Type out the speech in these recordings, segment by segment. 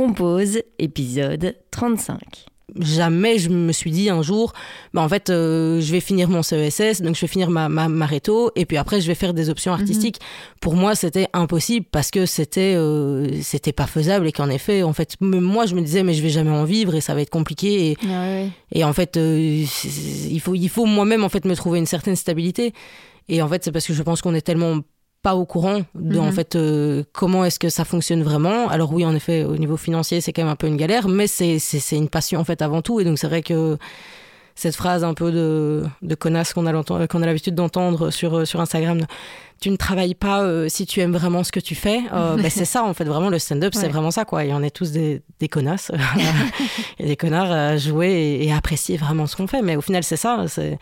Compose, épisode 35 jamais je me suis dit un jour, bah en fait, euh, je vais finir mon CESS, donc je vais finir ma, ma, réto, et puis après, je vais faire des options mhm. artistiques. Pour moi, c'était impossible parce que c'était euh, c'était pas faisable et qu'en effet, en fait, moi, je me disais, mais je vais jamais en vivre et ça va être compliqué. Et, ah et en fait, euh, il faut, il faut moi-même, en fait, me trouver une certaine stabilité. Et en fait, c'est parce que je pense qu'on est tellement pas au courant de en mhm. fait euh, comment est-ce que ça fonctionne vraiment. Alors oui, en effet, au niveau financier, c'est quand même un peu une galère, mais c'est c'est une passion en fait avant tout. Et donc c'est vrai que cette phrase un peu de, de connasse qu'on a, qu'on a l'habitude d'entendre sur, sur Instagram, tu ne travailles pas euh, si tu aimes vraiment ce que tu fais, euh, ben c'est ça en fait, vraiment le stand-up, c'est vraiment ça quoi. Et on est tous des, des connasses et des connards à jouer et, et à apprécier vraiment ce qu'on fait. Mais au final, c'est ça. c'est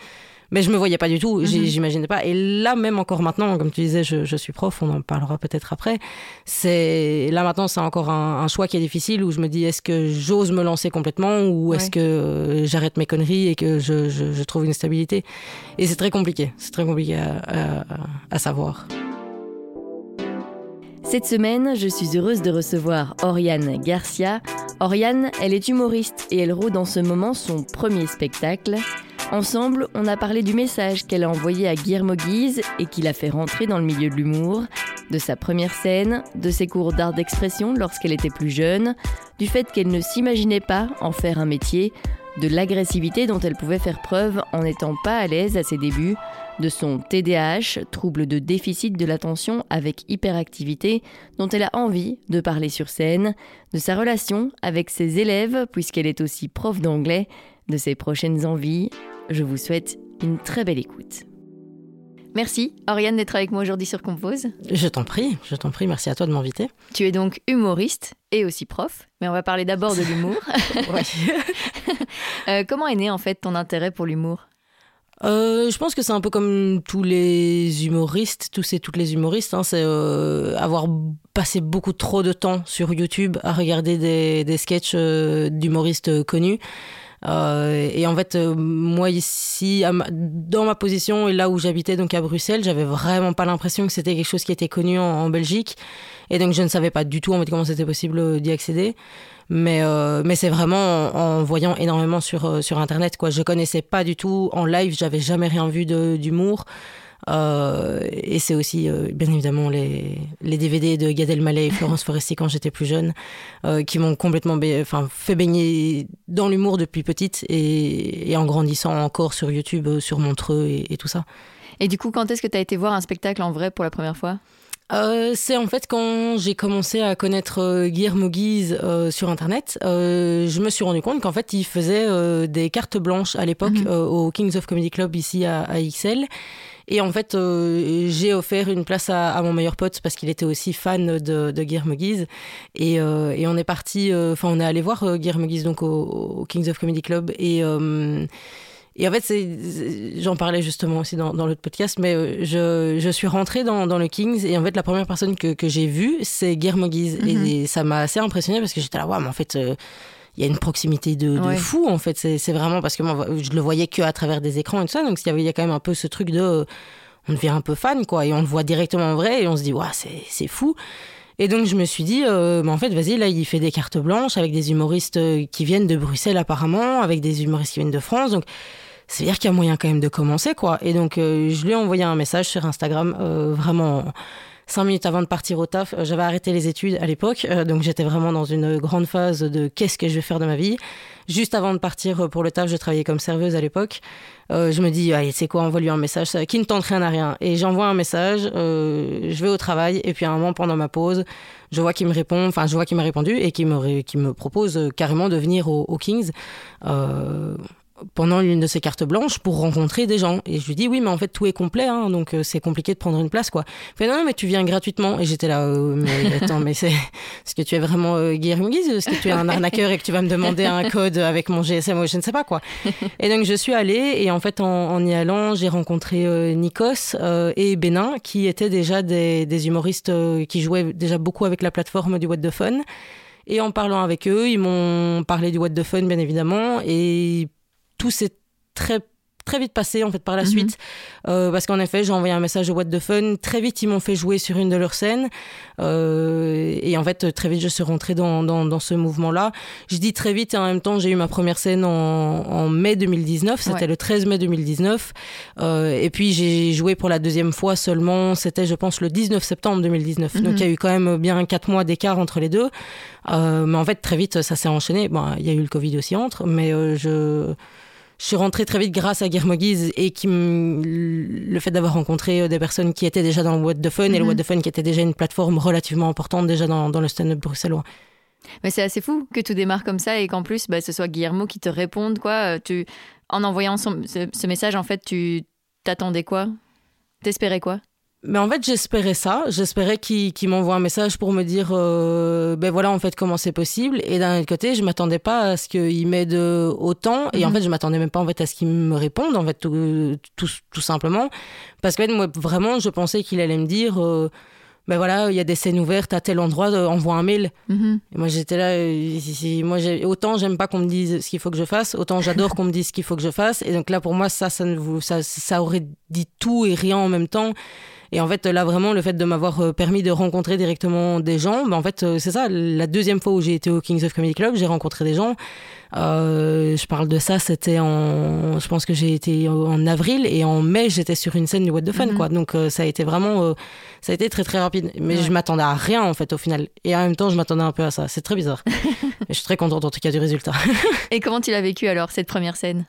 mais je me voyais pas du tout, mhm. j'imaginais pas. Et là, même encore maintenant, comme tu disais, je, suis prof, on en parlera peut-être après. C'est là maintenant, c'est encore un, choix qui est difficile où je me dis est-ce que j'ose me lancer complètement ou est-ce que euh, j'arrête mes conneries et que je, trouve une stabilité? Et c'est très compliqué, c'est très compliqué à, à savoir. Cette semaine, je suis heureuse de recevoir Oriane Garcia. Oriane, elle est humoriste et elle roule en ce moment son premier spectacle. Ensemble, on a parlé du message qu'elle a envoyé à Guillermo Guise et qui l'a fait rentrer dans le milieu de l'humour, de sa première scène, de ses cours d'art d'expression lorsqu'elle était plus jeune, du fait qu'elle ne s'imaginait pas en faire un métier, de l'agressivité dont elle pouvait faire preuve en n'étant pas à l'aise à ses débuts, de son TDAH, trouble de déficit de l'attention avec hyperactivité, dont elle a envie de parler sur scène, de sa relation avec ses élèves, puisqu'elle est aussi prof d'anglais, de ses prochaines envies, je vous souhaite une très belle écoute. Merci, Oriane, d'être avec moi aujourd'hui sur Compose. Je t'en prie, je t'en prie, merci à toi de m'inviter. Tu es donc humoriste et aussi prof, mais on va parler d'abord de l'humour. Euh, comment est né en fait ton intérêt pour l'humour? Euh, je pense que c'est un peu comme tous les humoristes, tous et toutes les humoristes, hein, c'est euh, avoir passé beaucoup trop de temps sur YouTube à regarder des, des sketchs d'humoristes connus. Euh, et en fait, euh, moi ici, dans ma position et là où j'habitais, donc à Bruxelles, j'avais vraiment pas l'impression que c'était quelque chose qui était connu en, Belgique. Et donc je ne savais pas du tout en fait comment c'était possible d'y accéder. Mais, euh, mais c'est vraiment en, voyant énormément sur, sur Internet. Quoi. Je connaissais pas du tout en live, j'avais jamais rien vu d'humour. Euh, et c'est aussi, euh, bien évidemment, les, les, DVD de Gad Elmaleh et Florence Foresti quand j'étais plus jeune, euh, qui m'ont complètement enfin, fait baigner dans l'humour depuis petite et, en grandissant encore sur YouTube, sur Montreux et, tout ça. Et du coup, quand est-ce que tu as été voir un spectacle en vrai pour la première fois? C'est en fait quand j'ai commencé à connaître Guillermo Guise sur internet, je me suis rendu compte qu'en fait il faisait des cartes blanches à l'époque mhm. au Kings of Comedy Club ici à, à XL et en fait, euh, j'ai offert une place à, mon meilleur pote parce qu'il était aussi fan de, de Guillermo Guise. Et, euh, et, on est parti, euh, enfin, on est allé voir Guillermo Guise donc au, Kings of Comedy Club. Et. Et en fait, j'en parlais justement aussi dans, dans l'autre podcast, mais je, je, suis rentrée dans, dans, le Kings et en fait, la première personne que, que j'ai vue, c'est Guillermo Guise. et, mm-hmm. ça m'a assez impressionnée parce que j'étais là, ouais, mais en fait, il y a une proximité de, fou en fait. C'est vraiment parce que moi, je le voyais que à travers des écrans et tout ça. Donc il y, avait, il y a quand même un peu ce truc de. On devient un peu fan, quoi. Et on le voit directement en vrai et on se dit, ouais, c'est fou. Et donc je me suis dit, euh, en fait, vas-y, là, il fait des cartes blanches avec des humoristes euh, qui viennent de Bruxelles apparemment, avec des humoristes qui viennent de France. Donc c'est à dire qu'il y a moyen quand même de commencer, quoi. Et donc euh, je lui ai envoyé un message sur Instagram, vraiment cinq minutes avant de partir au taf, euh, j'avais arrêté les études à l'époque, euh, donc j'étais vraiment dans une grande phase de qu'est-ce que je vais faire de ma vie. Juste avant de partir euh, pour le taf, je travaillais comme serveuse à l'époque. je me dis, allez, c'est quoi, envoie lui un message qui ne tente rien à rien. Et j'envoie un message, je vais au travail, et puis à un moment, pendant ma pause, je vois qu'il me répond, enfin, je vois qu'il m'a répondu et qu'il me, qui me propose carrément de venir au, au Kings pendant une de ces cartes blanches pour rencontrer des gens. Et je lui dis oui, mais en fait tout est complet, hein, donc euh, c'est compliqué de prendre une place quoi. Il fait non, mais tu viens gratuitement. Et j'étais là, euh, mais attends, mais c'est est-ce que tu es vraiment euh, Guillaume Guise Est-ce que tu es un arnaqueur et que tu vas me demander un code avec mon GSM Je ne sais pas quoi. Et donc je suis allée et en fait en, y allant, j'ai rencontré euh, Nikos et Bénin qui étaient déjà des, des humoristes qui jouaient déjà beaucoup avec la plateforme du What the Fun. Et en parlant avec eux, ils m'ont parlé du What the Fun, bien évidemment, et tout s'est très très vite passé en fait par la mhm. suite. Euh, parce qu'en effet j'ai envoyé un message au What the Fun. Très vite ils m'ont fait jouer sur une de leurs scènes. Euh, et en fait très vite je suis rentrée dans, dans, dans, ce mouvement là je dis très vite et en même temps j'ai eu ma première scène en, en mai 2019 c'était le 13 mai 2019 euh, et puis j'ai joué pour la deuxième fois seulement. C'était je pense le 19 septembre 2019 donc il y a eu quand même bien quatre mois d'écart entre les deux. Euh, mais en fait très vite ça s'est enchaîné. Bon il y a eu le Covid aussi entre mais je je suis rentrée très vite grâce à Guillermo Guise et qui le fait d'avoir rencontré euh, des personnes qui étaient déjà dans le What the Fun et le mhm. What the Fun qui était déjà une plateforme relativement importante déjà dans, dans le stand-up bruxellois. Mais c'est assez fou que tout démarre comme ça et qu'en plus bah, ce soit Guillermo qui te réponde quoi. Euh, tu, en envoyant ce, message en fait tu t'attendais quoi? T'espérais quoi? Mais en fait, j'espérais ça. J'espérais qu'il m'envoie un message pour me dire, euh, ben voilà, en fait, comment c'est possible. Et d'un autre côté, je m'attendais pas à ce qu'il m'aide autant. Et en mhm. fait, je m'attendais même pas en fait à ce qu'il me réponde, en fait, tout, tout, simplement. Parce que moi, vraiment, je pensais qu'il allait me dire, euh, ben voilà, il y a des scènes ouvertes à tel endroit, euh, envoie un mail. Mhm. Et moi, j'étais là, moi, autant j'aime pas qu'on me dise ce qu'il faut que je fasse, autant j'adore qu'on me dise ce qu'il faut que je fasse. Et donc là, pour moi, ça, ça, ça, ça aurait dit tout et rien en même temps. Et en fait, là, vraiment, le fait de m'avoir euh, permis de rencontrer directement des gens, ben, en fait, euh, c'est ça. La deuxième fois où j'ai été au Kings of Comedy Club, j'ai rencontré des gens. Euh, je parle de ça, c'était en, je pense que j'ai été en avril et en mai, j'étais sur une scène du What the Fun, mhm. quoi. Donc, euh, ça a été vraiment, ça a été très très rapide. Mais je m'attendais à rien, en fait, au final. Et en même temps, je m'attendais un peu à ça. C'est très bizarre. je suis très contente, en tout cas, du résultat. et comment tu l'as vécu alors, cette première scène?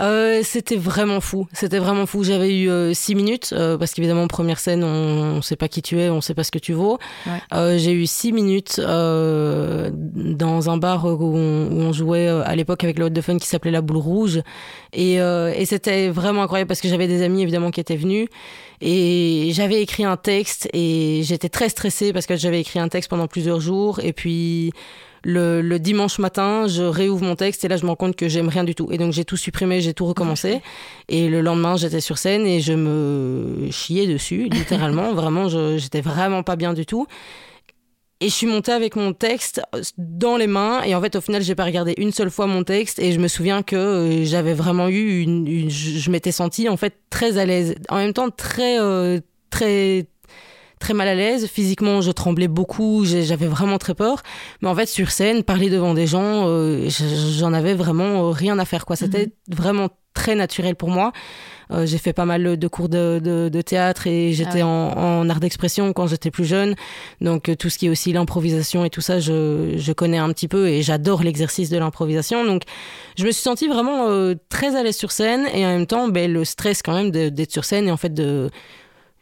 Euh, c'était vraiment fou. C'était vraiment fou. J'avais eu euh, six minutes euh, parce qu'évidemment première scène, on, ne sait pas qui tu es, on sait pas ce que tu vaux. j'ai eu six minutes dans un bar où on, jouait à l'époque avec le Hot de Fun qui s'appelait La Boule Rouge et, et c'était vraiment incroyable parce que j'avais des amis évidemment qui étaient venus et j'avais écrit un texte et j'étais très stressée parce que j'avais écrit un texte pendant plusieurs jours et puis le, dimanche matin, je réouvre mon texte et là, je me rends compte que j'aime rien du tout. Et donc, j'ai tout supprimé, j'ai tout recommencé. Et le lendemain, j'étais sur scène et je me chiais dessus, littéralement. vraiment, j'étais vraiment pas bien du tout. Et je suis montée avec mon texte dans les mains. Et en fait, au final, j'ai pas regardé une seule fois mon texte. Et je me souviens que euh, j'avais vraiment eu une, je m'étais sentie en fait très à l'aise. En même temps, très, euh, très, très mal à l'aise. Physiquement, je tremblais beaucoup, j'avais vraiment très peur. Mais en fait, sur scène, parler devant des gens, euh, j'en avais vraiment euh, rien à faire. quoi. C'était mhm. vraiment très naturel pour moi. Euh, j'ai fait pas mal de cours de, de, théâtre et j'étais ah en, art d'expression quand j'étais plus jeune. Donc tout ce qui est aussi l'improvisation et tout ça, je, je, connais un petit peu et j'adore l'exercice de l'improvisation. Donc je me suis sentie vraiment très à l'aise sur scène et en même temps ben, le stress quand même d'être sur scène et en fait de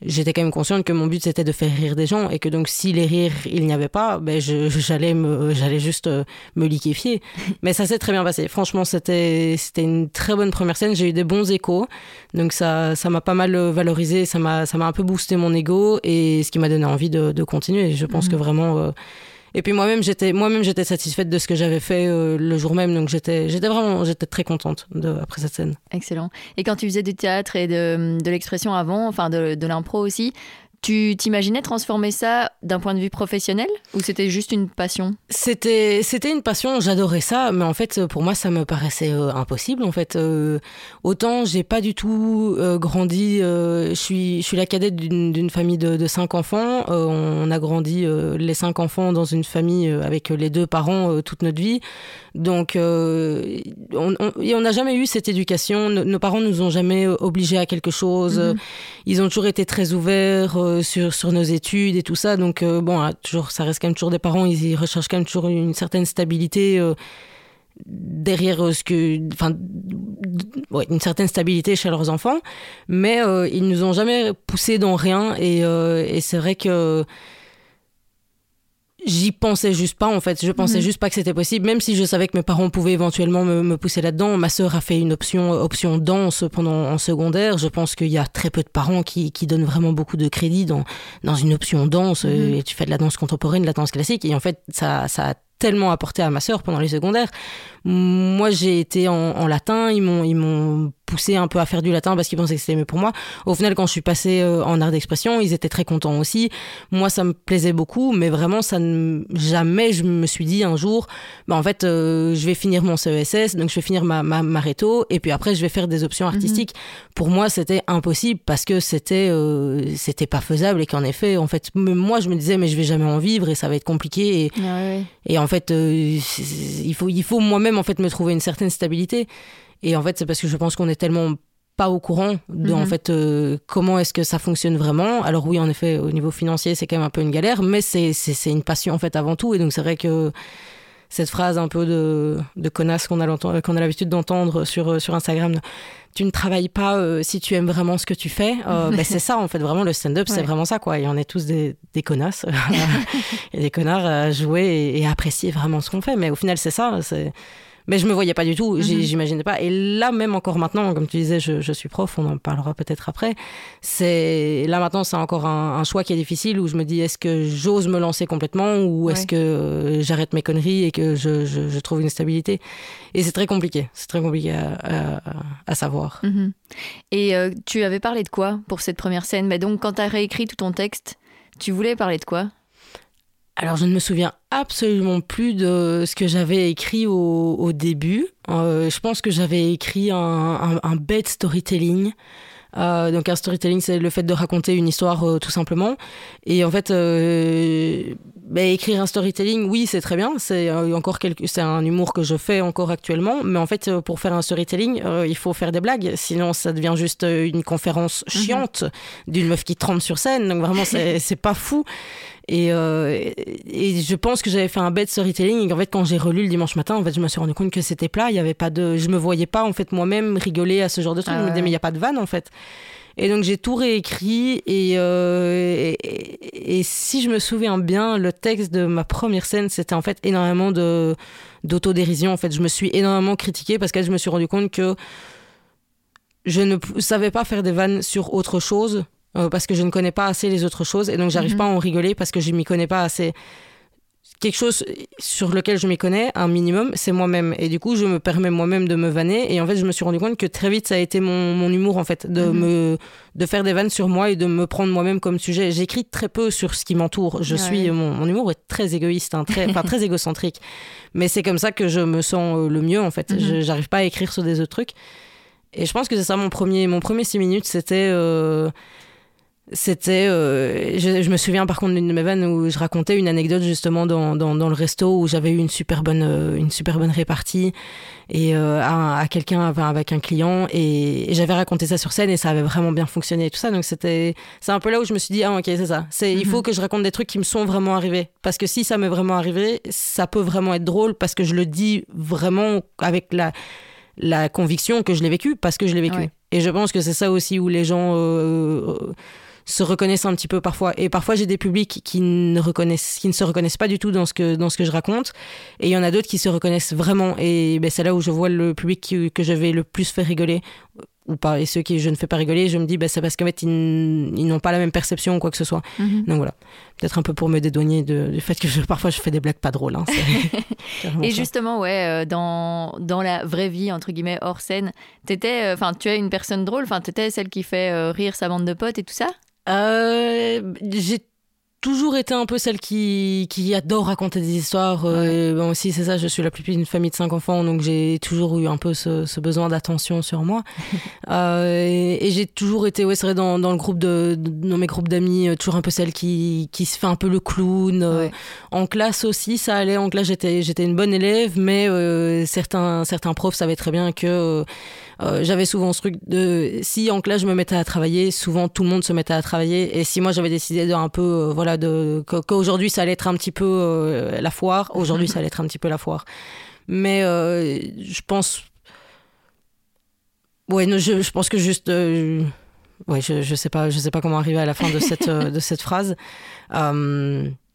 j'étais quand même consciente que mon but c'était de faire rire des gens et que donc si les rires il n'y avait pas ben j'allais me j'allais juste euh, me liquéfier. Mais ça s'est très bien passé. Franchement c'était c'était une très bonne première scène. J'ai eu des bons échos. Donc ça ça m'a pas mal euh, valorisé. Ça m'a ça m'a un peu boosté mon ego et ce qui m'a donné envie de, de continuer. Je pense mmh. que vraiment euh, et puis moi-même, j'étais moi-même j'étais satisfaite de ce que j'avais fait euh, le jour même, donc j'étais j'étais vraiment j'étais très contente de, après cette scène. Excellent. Et quand tu faisais du théâtre et de, de l'expression avant, enfin de, de l'impro aussi, tu t'imaginais transformer ça d'un point de vue professionnel ou c'était juste une passion? C'était c'était une passion, j'adorais ça, mais en fait pour moi ça me paraissait euh, impossible en fait. Euh, autant j'ai pas du tout euh, grandi, je suis je suis la cadette d'une famille de, de, cinq enfants. on a grandi les cinq enfants dans une famille avec les deux parents toute notre vie. Donc, euh, on n'a jamais eu cette éducation. Nos, parents nous ont jamais euh, obligés à quelque chose. Mhm. Ils ont toujours été très ouverts euh, sur, sur nos études et tout ça. Donc, bon, ah, toujours, ça reste quand même toujours des parents. Ils, recherchent quand même toujours une certaine stabilité derrière ce que, enfin, une certaine stabilité chez leurs enfants. Mais ils nous ont jamais poussés dans rien. Et c'est vrai que j'y pensais juste pas en fait. Je pensais mhm. juste pas que c'était possible même si je savais que mes parents pouvaient éventuellement me, pousser là-dedans. Ma sœur a fait une option option danse pendant en secondaire. Je pense qu'il y a très peu de parents qui, qui donnent vraiment beaucoup de crédit dans dans une option danse mhm. et tu fais de la danse contemporaine de la danse classique. Et en fait ça ça a tellement apporté à ma sœur pendant les secondaires. Moi j'ai été en, en latin ils m'ont ils m'ont poussé un peu à faire du latin parce qu'ils pensaient que c'était mieux pour moi. Au final, quand je suis passée euh, en art d'expression, ils étaient très contents aussi. Moi, ça me plaisait beaucoup, mais vraiment, ça ne... jamais je me suis dit un jour, bah, en fait, euh, je vais finir mon CESS, donc je vais finir ma, ma, ma réto, et puis après, je vais faire des options mhm. artistiques. Pour moi, c'était impossible parce que c'était euh, c'était pas faisable et qu'en effet, en fait, moi, je me disais, mais je vais jamais en vivre et ça va être compliqué. Et, ah et en fait, il faut, il faut moi-même en fait me trouver une certaine stabilité. Et en fait, c'est parce que je pense qu'on est tellement pas au courant de en mhm. fait euh, comment est-ce que ça fonctionne vraiment. Alors oui, en effet, au niveau financier, c'est quand même un peu une galère, mais c'est une passion en fait avant tout. Et donc c'est vrai que cette phrase un peu de, de connasse qu'on a, qu'on a l'habitude d'entendre sur, sur Instagram, tu ne travailles pas euh, si tu aimes vraiment ce que tu fais, euh, ben, c'est ça en fait, vraiment le stand-up, c'est vraiment ça quoi. Et on est tous des, des connasses et des connards à jouer et, et apprécier vraiment ce qu'on fait. Mais au final, c'est ça. c'est mais je me voyais pas du tout, mhm. j'imaginais pas. Et là, même encore maintenant, comme tu disais, je, je suis prof, on en parlera peut-être après. C'est là maintenant, c'est encore un, un, choix qui est difficile où je me dis est-ce que j'ose me lancer complètement ou est-ce que j'arrête mes conneries et que je, je, je, trouve une stabilité? Et c'est très compliqué, c'est très compliqué à, à, savoir. Mhm. Et euh, tu avais parlé de quoi pour cette première scène? Mais donc, quand tu as réécrit tout ton texte, tu voulais parler de quoi? Alors je ne me souviens absolument plus de ce que j'avais écrit au, début. Euh, je pense que j'avais écrit un, un, bête storytelling. Euh, donc un storytelling, c'est le fait de raconter une histoire euh, tout simplement. Et en fait, bah, écrire un storytelling, oui, c'est très bien. C'est encore c'est un humour que je fais encore actuellement. Mais en fait, pour faire un storytelling, il faut faire des blagues. Sinon, ça devient juste une conférence mhm. chiante d'une meuf qui trempe sur scène. Donc vraiment, c'est pas fou. Euh, et, je pense que j'avais fait un bête storytelling et qu'en fait quand j'ai relu le dimanche matin en fait je me suis rendu compte que c'était plat il y avait pas de je me voyais pas en fait moi-même rigoler à ce genre de truc je me disais mais il y a pas de vanne en fait et donc j'ai tout réécrit euh, et, et, si je me souviens bien le texte de ma première scène c'était en fait énormément de d'autodérision en fait je me suis énormément critiquée parce que je me suis rendu compte que je ne savais pas faire des vannes sur autre chose euh, parce que je ne connais pas assez les autres choses et donc j'arrive mhm. pas à en rigoler parce que je m'y connais pas assez. Quelque chose sur lequel je m'y connais, un minimum, c'est moi-même. Et du coup, je me permets moi-même de me vanner. Et en fait, je me suis rendu compte que très vite, ça a été mon, mon humour, en fait, de, mhm. me, de faire des vannes sur moi et de me prendre moi-même comme sujet. J'écris très peu sur ce qui m'entoure. Je suis, mon, mon, humour est très égoïste, hein, très, enfin, très égocentrique. Mais c'est comme ça que je me sens euh, le mieux, en fait. Mhm. J'arrive pas à écrire sur des autres trucs. Et je pense que c'est ça mon premier, mon premier six minutes, c'était. Euh, c'était euh, je, me souviens par contre d'une de mes vannes où je racontais une anecdote justement dans, dans, dans le resto où j'avais eu une super bonne euh, une super bonne répartie et euh, à, à quelqu'un avec un client et, j'avais raconté ça sur scène et ça avait vraiment bien fonctionné et tout ça. Donc c'était c'est un peu là où je me suis dit ah ok c'est ça. C'est il faut mhm. que je raconte des trucs qui me sont vraiment arrivés. Parce que si ça m'est vraiment arrivé ça peut vraiment être drôle parce que je le dis vraiment avec la la conviction que je l'ai vécu parce que je l'ai vécu. Et je pense que c'est ça aussi où les gens se reconnaissent un petit peu parfois. Et parfois, j'ai des publics qui ne, reconnaissent, qui ne se reconnaissent pas du tout dans ce que, dans ce que je raconte. Et il y en a d'autres qui se reconnaissent vraiment. Et ben, c'est là où je vois le public que je vais le plus faire rigoler ou pas. Et ceux qui je ne fais pas rigoler, je me dis, bah, c'est parce qu'en fait, ils, n'ont pas la même perception ou quoi que ce soit. Mhm. Donc voilà. Peut-être un peu pour me dédouaner du fait que parfois je fais des blagues pas drôles. Hein, et justement, ouais, euh, dans, dans la vraie vie, entre guillemets, hors scène, t'étais, euh, tu es une personne drôle, enfin, t'étais celle qui fait euh, rire sa bande de potes et tout ça? Euh, j'ai toujours été un peu celle qui, qui adore raconter des histoires. Euh, bon, aussi, c'est ça, je suis la plus petite d'une famille de cinq enfants, donc j'ai toujours eu un peu ce, ce besoin d'attention sur moi. euh, et, j'ai toujours été, ouais, c'est vrai, dans, dans, le groupe de, dans mes groupes d'amis, euh, toujours un peu celle qui, qui se fait un peu le clown. Euh, en classe aussi, ça allait. En classe, j'étais, j'étais une bonne élève, mais certains, certains profs savaient très bien que euh, j'avais souvent ce truc de si en classe je me mettais à travailler, souvent tout le monde se mettait à travailler. Et si moi j'avais décidé de un peu, euh, voilà, de qu'aujourd'hui ça allait être un petit peu euh, la foire, aujourd'hui ça allait être un petit peu la foire. Mais je pense, ouais, je, je, pense que juste, ouais, je, je sais pas, je sais pas comment arriver à la fin de cette de cette phrase.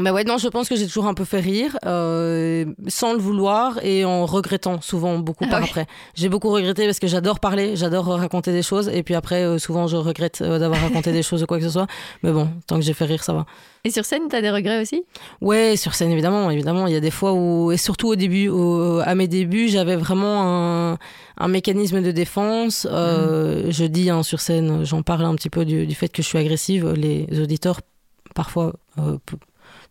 bah ouais, non, je pense que j'ai toujours un peu fait rire, euh, sans le vouloir et en regrettant souvent beaucoup Ah par après. J'ai beaucoup regretté parce que j'adore parler, j'adore raconter des choses et puis après, euh, souvent, je regrette euh, d'avoir raconté des choses ou quoi que ce soit. Mais bon, tant que j'ai fait rire, ça va. Et sur scène, t'as des regrets aussi? Ouais, sur scène, évidemment, évidemment. Il y a des fois où, et surtout au début, au- à mes débuts, j'avais vraiment un, un mécanisme de défense. Euh, Je dis hein, sur scène, j'en parle un petit peu du, du fait que je suis agressive. Les auditeurs, parfois,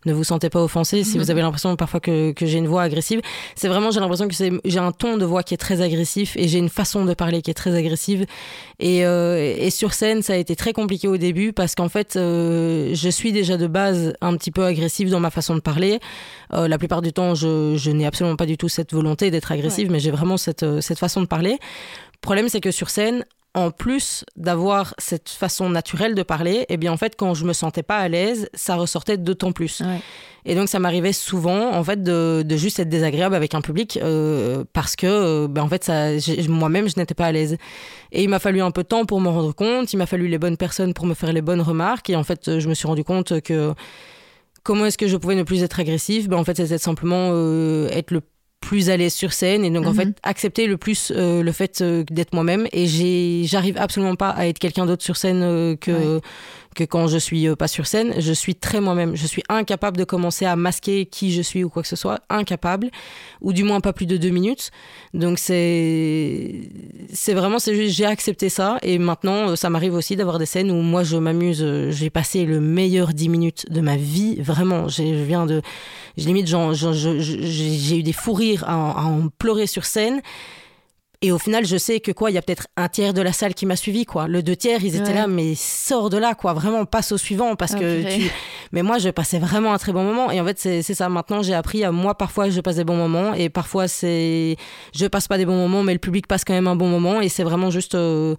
ne vous sentez pas offensés si vous avez l'impression parfois que, que j'ai une voix agressive. C'est vraiment, j'ai l'impression que c'est- j'ai un ton de voix qui est très agressif et j'ai une façon de parler qui est très agressive. Et, euh, et sur scène, ça a été très compliqué au début parce qu'en fait, euh, je suis déjà de base un petit peu agressive dans ma façon de parler. Euh, la plupart du temps, je, je n'ai absolument pas du tout cette volonté d'être agressive, mais j'ai vraiment cette, euh, cette façon de parler. Le problème, c'est que sur scène, en plus d'avoir cette façon naturelle de parler, eh bien en fait, quand je me sentais pas à l'aise, ça ressortait d'autant plus. Ouais. Et donc ça m'arrivait souvent en fait de, de juste être désagréable avec un public euh, parce que euh, ben, en fait moi-même je n'étais pas à l'aise. Et il m'a fallu un peu de temps pour m'en rendre compte, il m'a fallu les bonnes personnes pour me faire les bonnes remarques et en fait je me suis rendu compte que comment est-ce que je pouvais ne plus être agressive? Ben en fait c'était simplement euh, être le plus à l'aise sur scène et donc en Mhm. fait accepter le plus euh, le fait euh, d'être moi-même et j'ai j'arrive absolument pas à être quelqu'un d'autre sur scène euh, que Ouais. Que quand je suis euh, pas sur scène je suis très moi-même. Je suis incapable de commencer à masquer qui je suis ou quoi que ce soit. Incapable. Ou du moins pas plus de deux minutes. Donc c'est c'est vraiment c'est juste j'ai accepté ça. Et maintenant euh, ça m'arrive aussi d'avoir des scènes où moi je m'amuse euh, j'ai passé le meilleur dix minutes de ma vie. Vraiment je viens de limite je- je- j'ai eu des fous rires à en pleurer sur scène et au final, je sais que quoi, il y a peut-être un tiers de la salle qui m'a suivi, quoi. Le deux tiers, ils étaient Ouais. là, mais sors de là, quoi. Vraiment, passe au suivant, parce Ah, que tu. Mais moi, je passais vraiment un très bon moment. Et en fait, c'est c'est ça. Maintenant, j'ai appris à moi, parfois, je passe des bons moments, et parfois, c'est. Je passe pas des bons moments, mais le public passe quand même un bon moment, et c'est vraiment juste. euh,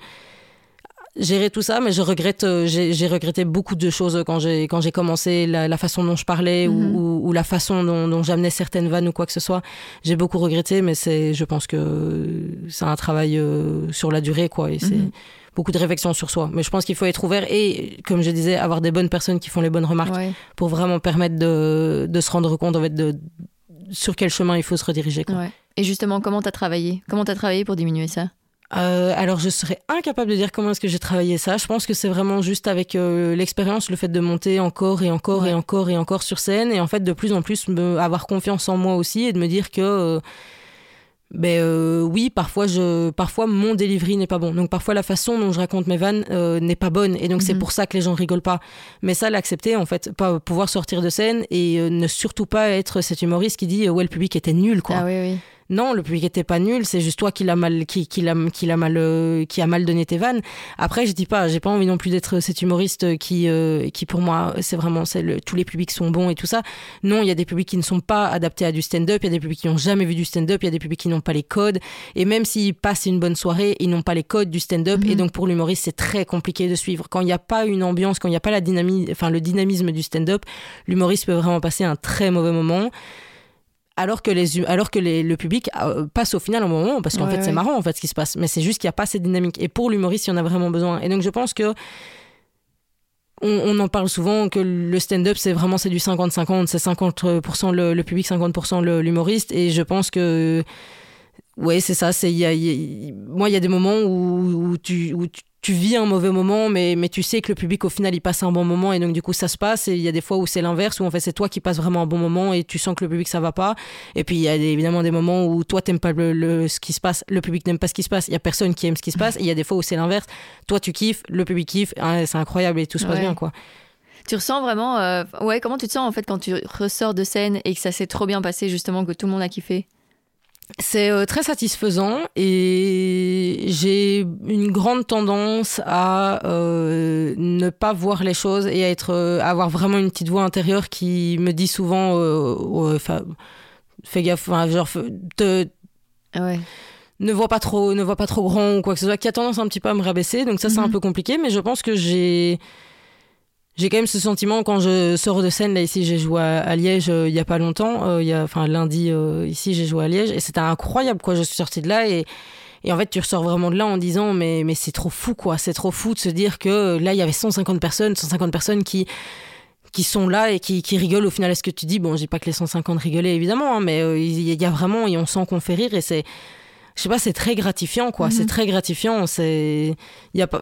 gérer tout ça mais je regrette euh, j'ai regretté beaucoup de choses quand j'ai quand j'ai commencé la, la façon dont je parlais Mhm. ou, ou- ou la façon dont, dont j'amenais certaines vannes ou quoi que ce soit j'ai beaucoup regretté mais c'est je pense que c'est un travail euh, sur la durée quoi et c'est Mhm. beaucoup de réflexion sur soi mais je pense qu'il faut être ouvert et comme je disais avoir des bonnes personnes qui font les bonnes remarques Ouais. pour vraiment permettre de, de se rendre compte en fait de sur quel chemin il faut se rediriger quoi. Ouais. Et justement, comment t'as travaillé? Comment t'as travaillé pour diminuer ça? Euh, alors, je serais incapable de dire comment est-ce que j'ai travaillé ça. Je pense que c'est vraiment juste avec euh, l'expérience, le fait de monter encore et encore Ouais. et encore et encore sur scène, et en fait de plus en plus me avoir confiance en moi aussi et de me dire que euh, ben oui, parfois je, parfois mon delivery n'est pas bon. Donc parfois la façon dont je raconte mes vannes n'est pas bonne, et donc c'est Mhm. pour ça que les gens rigolent pas. Mais ça, l'accepter en fait, pas pouvoir sortir de scène et ne surtout pas être cet humoriste qui dit ouais le public était nul quoi. Ah oui, oui. Non, le public était pas nul, c'est juste toi qui l'a mal, qui, qui l'a, qui mal, euh, qui a mal donné tes vannes. Après, je dis pas, j'ai pas envie non plus d'être cet humoriste qui, euh, qui pour moi, c'est vraiment, c'est le, tous les publics sont bons et tout ça. Non, il y a des publics qui ne sont pas adaptés à du stand-up, il y a des publics qui n'ont jamais vu du stand-up, il y a des publics qui n'ont pas les codes. Et même s'ils passent une bonne soirée, ils n'ont pas les codes du stand-up. Mhm. Et donc pour l'humoriste, c'est très compliqué de suivre. Quand il n'y a pas une ambiance, quand il n'y a pas la dynamique, enfin le dynamisme du stand-up, l'humoriste peut vraiment passer un très mauvais moment alors que, les, hu- alors que les- le public euh, passe au final un bon moment, parce qu'en Ouais, fait c'est marrant en fait ce qui se passe, mais c'est juste qu'il n'y a pas cette dynamique. Et pour l'humoriste, il y en a vraiment besoin. Et donc je pense que on, on en parle souvent que le stand-up c'est vraiment c'est du 50-50, c'est 50% le, le public, 50% le- l'humoriste. Et je pense que ouais c'est ça. C'est moi il y a des moments où, où tu où tu, tu vis un mauvais moment, mais, mais tu sais que le public au final il passe un bon moment et donc du coup ça se passe. Et il y a des fois où c'est l'inverse, où en fait c'est toi qui passes vraiment un bon moment et tu sens que le public ça va pas. Et puis il y a évidemment des moments où toi t'aimes pas le, le- ce qui se passe, le public n'aime pas ce qui se passe, il y a personne qui aime ce qui se passe. Et il y a des fois où c'est l'inverse, toi tu kiffes, le public kiffe, Ah, c'est incroyable et tout se passe Ouais. bien quoi. Tu ressens vraiment. euh, Ouais, comment tu te sens en fait quand tu ressors de scène et que ça s'est trop bien passé, justement, que tout le monde a kiffé? C'est euh, très satisfaisant et j'ai une grande tendance à euh, ne pas voir les choses et à être, euh, à avoir vraiment une petite voix intérieure qui me dit souvent, euh, fais gaffe, genre, te, Ah Ouais. ne vois pas trop, ne vois pas trop grand ou quoi que ce soit, qui a tendance un petit peu à me rabaisser. Donc ça, c'est un Mhm. peu compliqué, mais je pense que j'ai j'ai quand même ce sentiment quand je sors de scène. Là ici, j'ai joué à, à Liège euh, il y a pas longtemps. euh, il y a, enfin lundi euh, ici, j'ai joué à Liège et c'était incroyable quoi. Je suis sortie de là et et en fait, tu ressors vraiment de là en disant mais mais c'est trop fou quoi. C'est trop fou de se dire que là il y avait 150 personnes, 150 personnes qui qui sont là et qui, qui rigolent au final. Est-ce que tu dis, bon, j'ai pas que les 150 rigolaient évidemment, hein, mais il y, a vraiment, et on sent qu'on fait rire et c'est, je sais pas, c'est très gratifiant quoi. C'est très gratifiant. C'est, il y a pas,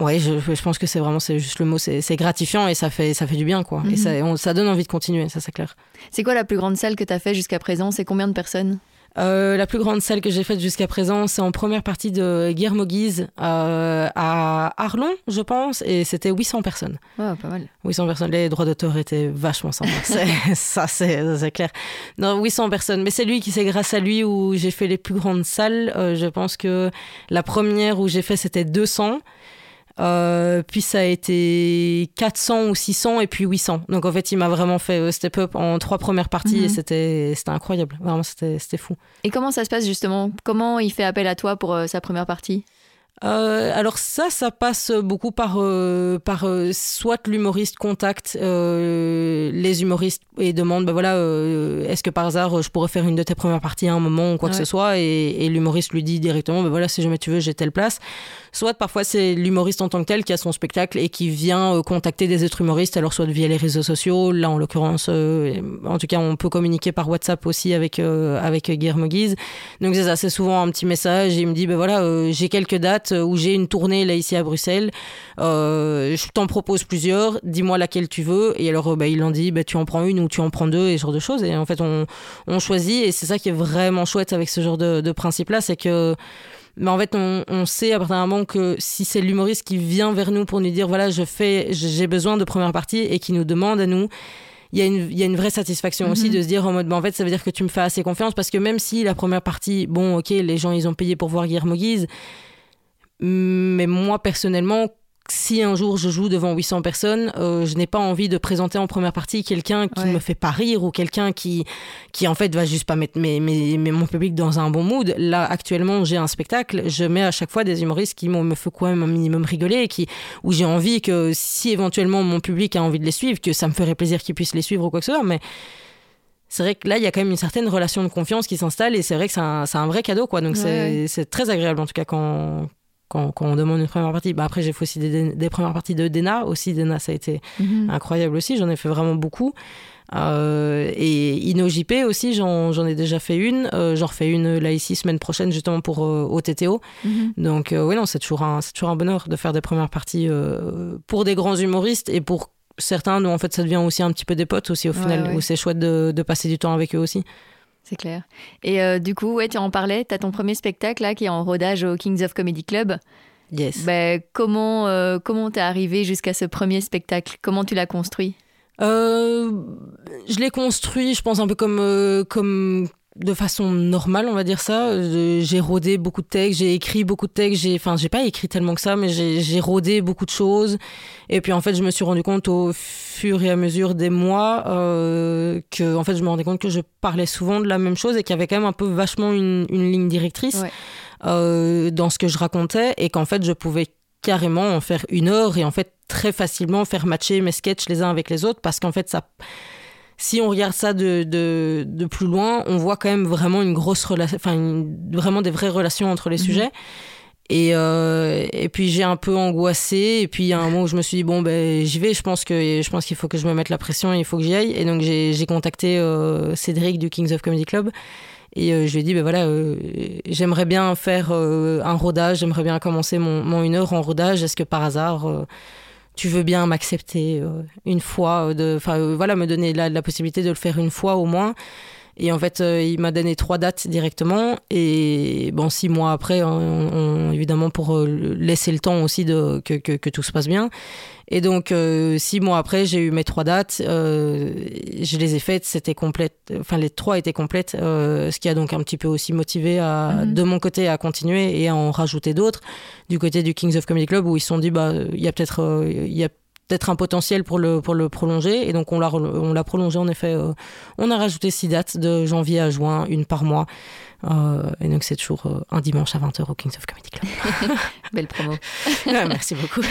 Ouais, je, je, pense que c'est vraiment, c'est juste le mot, c'est gratifiant et ça fait, ça fait du bien, quoi. Et ça, ça donne envie de continuer, ça c'est clair. C'est quoi la plus grande salle que tu as fait jusqu'à présent? C'est combien de personnes? Euh, la plus grande salle que j'ai faite jusqu'à présent, c'est en première partie de Guillermo Guise euh, à Arlon, je pense, et c'était 800 personnes. Ouais, pas mal. 800 personnes. Les droits d'auteur étaient vachement sympas. ça, c'est clair. Non, 800 personnes. Mais c'est lui qui, c'est grâce à lui où j'ai fait les plus grandes salles. Euh, je pense que la première où j'ai fait, c'était 200. Euh, puis ça a été 400 ou 600 et puis 800. Donc en fait, il m'a vraiment fait euh, step up en trois premières parties et mhm. c'était incroyable. Vraiment, c'était fou. Et comment ça se passe justement? Comment il fait appel à toi pour euh, sa première partie? Euh, alors ça, ça passe beaucoup par, euh, par euh, soit l'humoriste contacte les humoristes et demande, ben voilà, est-ce que par hasard je pourrais faire une de tes premières parties à un moment ou quoi que ce soit, et, l'humoriste lui dit directement, ben voilà, si jamais tu veux, j'ai telle place. Soit parfois c'est l'humoriste en tant que tel qui a son spectacle et qui vient contacter des autres humoristes, alors soit via les réseaux sociaux, là en l'occurrence, en tout cas on peut communiquer par WhatsApp aussi avec, avec Guillermo Guise. Donc c'est ça, c'est souvent un petit message, et il me dit, ben voilà, j'ai quelques dates où j'ai une tournée là ici à Bruxelles. Euh, je t'en propose plusieurs, dis-moi laquelle tu veux. Et alors, euh, bah, il en dit, bah, tu en prends une ou tu en prends deux, et ce genre de choses. Et en fait, on, on choisit. Et c'est ça qui est vraiment chouette avec ce genre de, de principe-là, c'est que. Mais en fait, on, on sait à partir d'un moment que si c'est l'humoriste qui vient vers nous pour nous dire voilà, je fais, j'ai besoin de première partie et qui nous demande à nous, il y, a une, il y a une vraie satisfaction aussi mhm. de se dire en mode, bah, en fait, ça veut dire que tu me fais assez confiance parce que même si la première partie, bon, ok, les gens, ils ont payé pour voir Guillermo Guise, mais moi, personnellement, si un jour je joue devant 800 personnes, euh, je n'ai pas envie de présenter en première partie quelqu'un qui me fait pas rire ou quelqu'un qui, qui en fait va juste pas mettre mes, mes, mon public dans un bon mood. Là, actuellement, j'ai un spectacle, je mets à chaque fois des humoristes qui me font quand même un minimum rigoler et qui, où j'ai envie que si éventuellement mon public a envie de les suivre, que ça me ferait plaisir qu'ils puissent les suivre ou quoi que ce soit. Mais c'est vrai que là, il y a quand même une certaine relation de confiance qui s'installe et c'est vrai que c'est un, un, vrai cadeau, quoi. Donc c'est très agréable en tout cas quand, quand, on demande une première partie. Bah après, j'ai fait aussi des, premières parties de Dena. Aussi, Dena, ça a été mhm. incroyable aussi. J'en ai fait vraiment beaucoup. Euh, et InnoJP aussi, j'en ai déjà fait une. Euh, j'en refais une là ici semaine prochaine justement pour euh, OTTO. Mhm. Donc oui, non, c'est toujours, un, toujours un bonheur de faire des premières parties pour des grands humoristes et pour certains dont en fait ça devient aussi un petit peu des potes aussi au final, où c'est chouette de, de passer du temps avec eux aussi. C'est clair. Et euh, du coup, ouais, tu en parlais, tu as ton premier spectacle là qui est en rodage au Kings of Comedy Club. Yes. Ben, comment euh, comment t'es arrivé jusqu'à ce premier spectacle? Comment tu l'as construit? Euh, Je l'ai construit, je pense un peu comme comme de façon normale, on va dire ça. J'ai rodé beaucoup de textes, j'ai écrit beaucoup de textes. J'ai, enfin, j'ai pas écrit tellement que ça, mais j'ai rodé beaucoup de choses. Et puis en fait, je me suis rendu compte au fur et à mesure des mois euh, que, en fait, je me rendais compte que je parlais souvent de la même chose et qu'il y avait quand même un peu vachement une, ligne directrice euh, dans ce que je racontais et qu'en fait, je pouvais carrément en faire une heure et en fait très facilement faire matcher mes sketchs les uns avec les autres parce qu'en fait ça si on regarde ça de, de, de, plus loin, on voit quand même vraiment une grosse relation, enfin vraiment des vraies relations entre les mhm. sujets. Et, euh, et puis j'ai un peu angoissé. Et puis il y a un moment où je me suis dit bon ben j'y vais. Je pense que je pense qu'il faut que je me mette la pression. Et il faut que j'y aille. Et donc j'ai contacté euh, Cédric du Kings of Comedy Club. Et euh, je lui ai dit ben voilà euh, j'aimerais bien faire euh, un rodage. J'aimerais bien commencer mon, mon une heure en rodage. Est-ce que par hasard tu veux bien m'accepter euh, une fois, euh, enfin euh, voilà, me donner la, la, possibilité de le faire une fois au moins. Et en fait, il m'a donné trois dates directement. Et bon, six mois après, on, évidemment pour laisser le temps aussi de, que, que, que tout se passe bien. Et donc, euh, six mois après, j'ai eu mes trois dates. Euh, je les ai faites, c'était complète. Enfin, les trois étaient complètes, euh, ce qui a donc un petit peu aussi motivé à, mhm. de mon côté à continuer et à en rajouter d'autres. Du côté du Kings of Comedy Club, où ils se sont dit, bah, il y a peut-être, il y a peut-être un potentiel pour le, pour le prolonger. Et donc, on l'a, on l'a prolongé, en effet. on a rajouté six dates de janvier à juin, une par mois. Euh, et donc, c'est toujours euh, un dimanche à 20h au Kings of Comedy Club. Belle promo. merci beaucoup.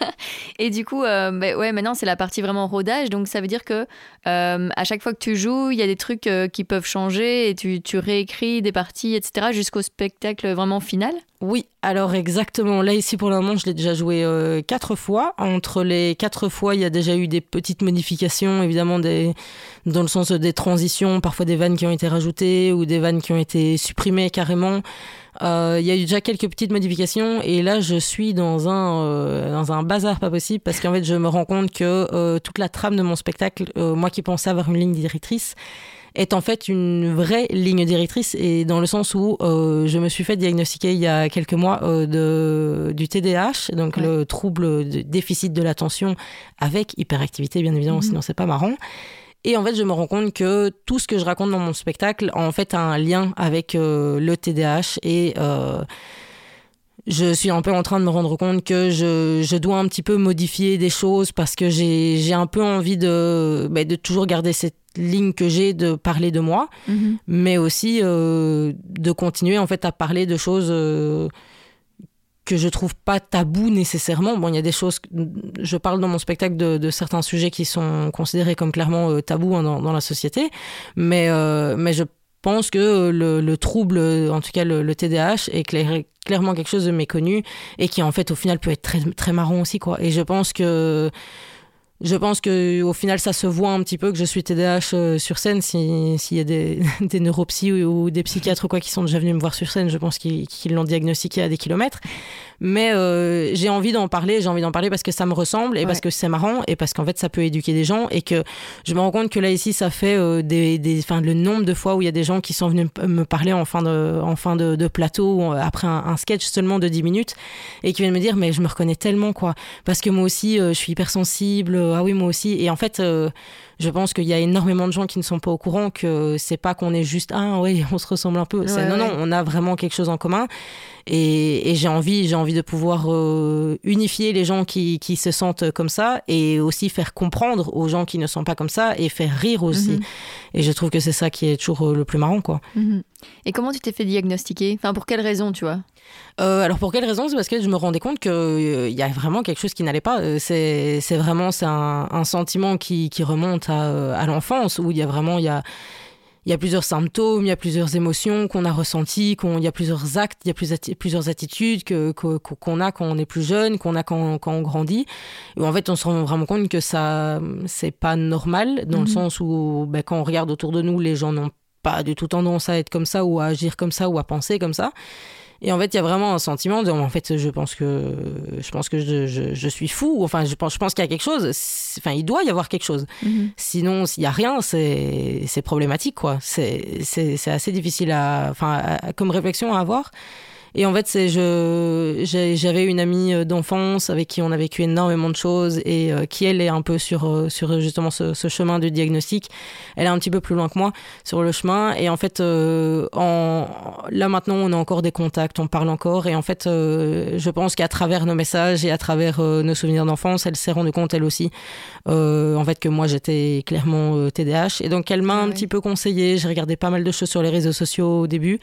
et du coup, euh, bah, ouais, maintenant, c'est la partie vraiment rodage. Donc, ça veut dire que à chaque fois que tu joues, il y a des trucs qui peuvent changer et tu, tu réécris des parties, etc., jusqu'au spectacle vraiment final? Oui, alors exactement. Là, ici, pour le moment, je l'ai déjà joué euh, quatre fois. Entre les quatre fois, il y a déjà eu des petites modifications, évidemment, dans le sens des transitions, parfois des vannes qui ont été rajoutées ou des vannes qui ont été supprimées carrément. Euh, il y a eu déjà quelques petites modifications et là, je suis dans un, euh, dans un bazar pas possible parce qu'en fait, je me rends compte que toute la trame de mon spectacle, moi qui pensais avoir une ligne directrice, est en fait une vraie ligne directrice et dans le sens où euh, je me suis fait diagnostiquer il y a quelques mois euh, de, du TDAH, donc le trouble de déficit de l'attention avec hyperactivité bien évidemment, mhm. sinon c'est pas marrant. Et en fait, je me rends compte que tout ce que je raconte dans mon spectacle, en fait, a un lien avec euh, le TDAH et je suis un peu en train de me rendre compte que je, je dois un petit peu modifier des choses parce que j'ai un peu envie de, bah, de toujours garder cette ligne que j'ai de parler de moi, mhm. mais aussi euh, de continuer en fait à parler de choses euh, que je trouve pas tabou nécessairement. Bon, il y a des choses, je parle dans mon spectacle de, de certains sujets qui sont considérés comme clairement euh, tabous hein, dans, dans, la société, mais, mais je pense que le, le, trouble, en tout cas le, le TDAH, est clairement quelque chose de méconnu et qui en fait au final peut être très, très marrant aussi. Quoi. Et je pense que je pense que au final, ça se voit un petit peu que je suis TDAH euh, sur scène. S'il y a des, des neuropsies ou, des psychiatres ou quoi qui sont déjà venus me voir sur scène, je pense qu'ils l'ont diagnostiqué à des kilomètres. Mais euh, j'ai envie d'en parler, j'ai envie d'en parler parce que ça me ressemble et parce que c'est marrant et parce qu'en fait ça peut éduquer des gens et que je me rends compte que là ici ça fait euh, des, des, enfin, le nombre de fois où il y a des gens qui sont venus me parler en fin de, en fin de, de plateau après un, sketch seulement de 10 minutes et qui viennent me dire mais je me reconnais tellement quoi parce que moi aussi je suis hypersensible ah oui moi aussi. Et en fait je pense qu'il y a énormément de gens qui ne sont pas au courant que c'est pas qu'on est juste ah oui on se ressemble un peu. Non non on a vraiment quelque chose en commun. Et, j'ai envie j'ai envie de pouvoir euh, unifier les gens qui, qui, se sentent comme ça et aussi faire comprendre aux gens qui ne sont pas comme ça et faire rire aussi. Mhm. et je trouve que c'est ça qui est toujours euh, le plus marrant quoi. Mhm. et comment tu t'es fait diagnostiquer? Enfin pour quelle raison tu vois? Euh, alors pour quelle raison? C'est parce que je me rendais compte qu'il euh, y a vraiment quelque chose qui n'allait pas. C'est, vraiment un, un, sentiment qui, qui remonte à, à l'enfance, où il y a vraiment... Il y a, il y a plusieurs symptômes, il y a plusieurs émotions qu'on a ressenties, qu'on, il y a plusieurs actes, il y a plus, plusieurs attitudes que, qu'on a quand on est plus jeune, qu'on a quand, quand on grandit. Et en fait, on se rend vraiment compte que ça, c'est pas normal, dans le mhm. sens où ben, quand on regarde autour de nous, les gens n'ont pas du tout tendance à être comme ça ou à agir comme ça ou à penser comme ça. Et en fait, il y a vraiment un sentiment de, en fait, je pense que, je pense que je, je, je suis fou. Enfin, je pense, je pense qu'il y a quelque chose. Enfin, il doit y avoir quelque chose. Mhm. Sinon, s'il y a rien, c'est, problématique, quoi. C'est assez difficile à, enfin, comme réflexion à avoir. Et en fait, c'est je j'avais une amie euh, d'enfance avec qui on a vécu énormément de choses et euh, qui elle est un peu sur euh, sur justement ce, ce, chemin de diagnostic. Elle est un petit peu plus loin que moi sur le chemin. Et en fait en là maintenant on a encore des contacts, on parle encore. Et en fait je pense qu'à travers nos messages et à travers nos souvenirs d'enfance, elle s'est rendue compte elle aussi en fait que moi j'étais clairement TDAH et donc elle m'a un petit peu conseillé. J'ai regardé pas mal de choses sur les réseaux sociaux au début.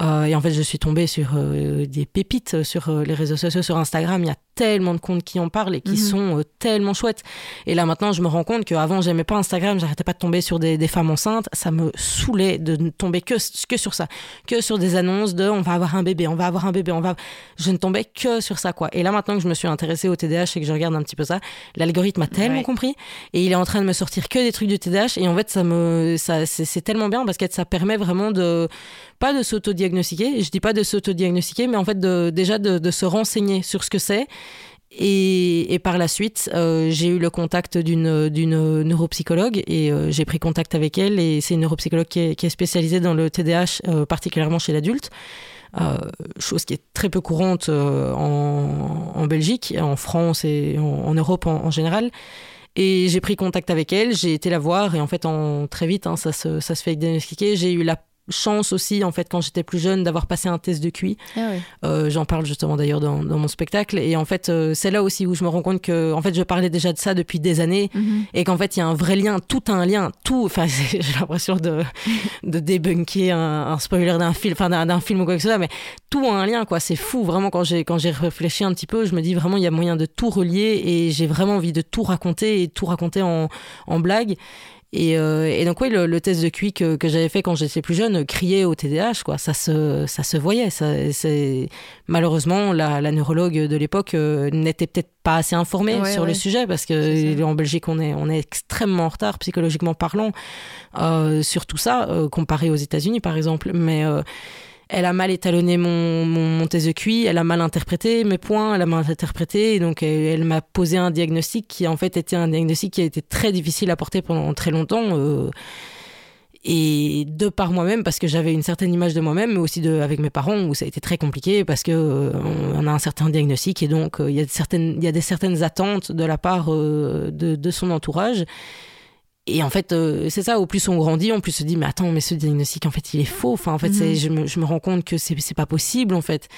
Et en fait je suis tombée sur euh, des pépites sur euh, les réseaux sociaux, sur Instagram. Il y a tellement de comptes qui en parlent et qui mhm. sont euh, tellement chouettes. Et là maintenant, je me rends compte qu'avant, j'aimais pas Instagram, j'arrêtais pas de tomber sur des, femmes enceintes. Ça me saoulait de ne tomber que, que sur ça, que sur des annonces de on va avoir un bébé, on va avoir un bébé, on va. Je ne tombais que sur ça, quoi. Et là maintenant que je me suis intéressée au TDAH et que je regarde un petit peu ça, l'algorithme a tellement compris et il est en train de me sortir que des trucs du TDAH. Et en fait, ça me, ça, c'est tellement bien parce que ça permet vraiment de, pas de s'auto-diagnostiquer. Je dis pas de s'auto-diagnostiquer, mais en fait déjà de, se renseigner sur ce que c'est et, par la suite, euh, j'ai eu le contact d'une neuropsychologue et euh, j'ai pris contact avec elle. Et c'est une neuropsychologue qui est, spécialisée dans le TDAH, euh, particulièrement chez l'adulte. chose qui est très peu courante en, Belgique, en France et en, Europe en, général. Et j'ai pris contact avec elle, j'ai été la voir et en fait, très vite, hein, ça, se, ça se fait diagnostiquer. J'ai eu la chance aussi, en fait, quand j'étais plus jeune, d'avoir passé un test de QI. Ah euh, J'en parle justement d'ailleurs dans, dans, mon spectacle. Et en fait, euh, c'est là aussi où je me rends compte que, en fait, je parlais déjà de ça depuis des années mhm. et qu'en fait, il y a un vrai lien, tout a un lien, tout. Enfin, j'ai l'impression de, de débunker un, un spoiler d'un film, enfin, d'un film ou quoi que ce soit, mais tout a un lien, quoi. C'est fou, vraiment, quand j'ai quand j'ai réfléchi un petit peu, je me dis vraiment, il y a moyen de tout relier et j'ai vraiment envie de tout raconter et tout raconter en, en blague. Et, euh, et, donc oui, le, test de QI que, que j'avais fait quand j'étais plus jeune criait au TDAH, quoi. Ça se, ça se voyait. Ça, c'est... Malheureusement, la, la neurologue de l'époque euh, n'était peut-être pas assez informée sur le sujet parce que en Belgique, on est, on est extrêmement en retard psychologiquement parlant euh, sur tout ça, euh, comparé aux États-Unis par exemple. Mais elle a mal étalonné mon, mon, thèse de QI, elle a mal interprété mes points, elle a mal interprété, donc elle, m'a posé un diagnostic qui en fait était un diagnostic qui a été très difficile à porter pendant très longtemps. Euh, et de par moi-même, parce que j'avais une certaine image de moi-même, mais aussi de, avec mes parents, où ça a été très compliqué, parce que euh, on a un certain diagnostic, et donc euh, il y, a certaines, il y a des certaines attentes de la part de, de son entourage. Et en fait, euh, c'est ça, au plus on grandit, on plus se dit, mais attends, mais ce diagnostic, en fait, il est faux. Enfin, en fait, mhm. je, me, je, me, rends compte que c'est pas possible, en fait.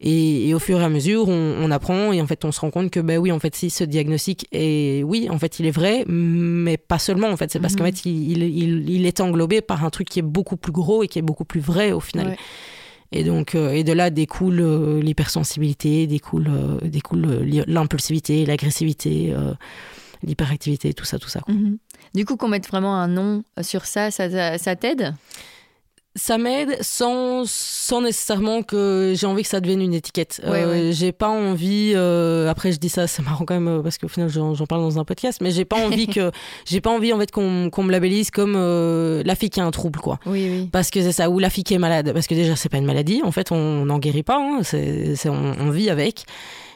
Et, au fur et à mesure, on, apprend et en fait, on se rend compte que, ben oui, en fait, si ce diagnostic est, oui, en fait, il est vrai, mais pas seulement, en fait. C'est parce qu'en mhm. fait, il, il, il, est englobé par un truc qui est beaucoup plus gros et qui est beaucoup plus vrai au final. Et donc, euh, et de là découle euh, l'hypersensibilité, découle, découle l'impulsivité, l'agressivité l'hyperactivité, tout ça, tout ça. Mhm. Du coup, qu'on mette vraiment un nom sur ça, ça, ça, t'aide? Ça m'aide sans, sans nécessairement que j'ai envie que ça devienne une étiquette. Euh, j'ai pas envie. Euh, après, je dis ça, c'est marrant quand même euh, parce qu'au final, j'en parle dans un podcast, mais j'ai pas envie que j'ai pas envie en fait qu'on me labellise comme la fille qui a un trouble, quoi. Oui, oui. Parce que c'est ça, ou la fille qui est malade, parce que déjà c'est pas une maladie. En fait, on n'en guérit pas. Hein. on, vit avec.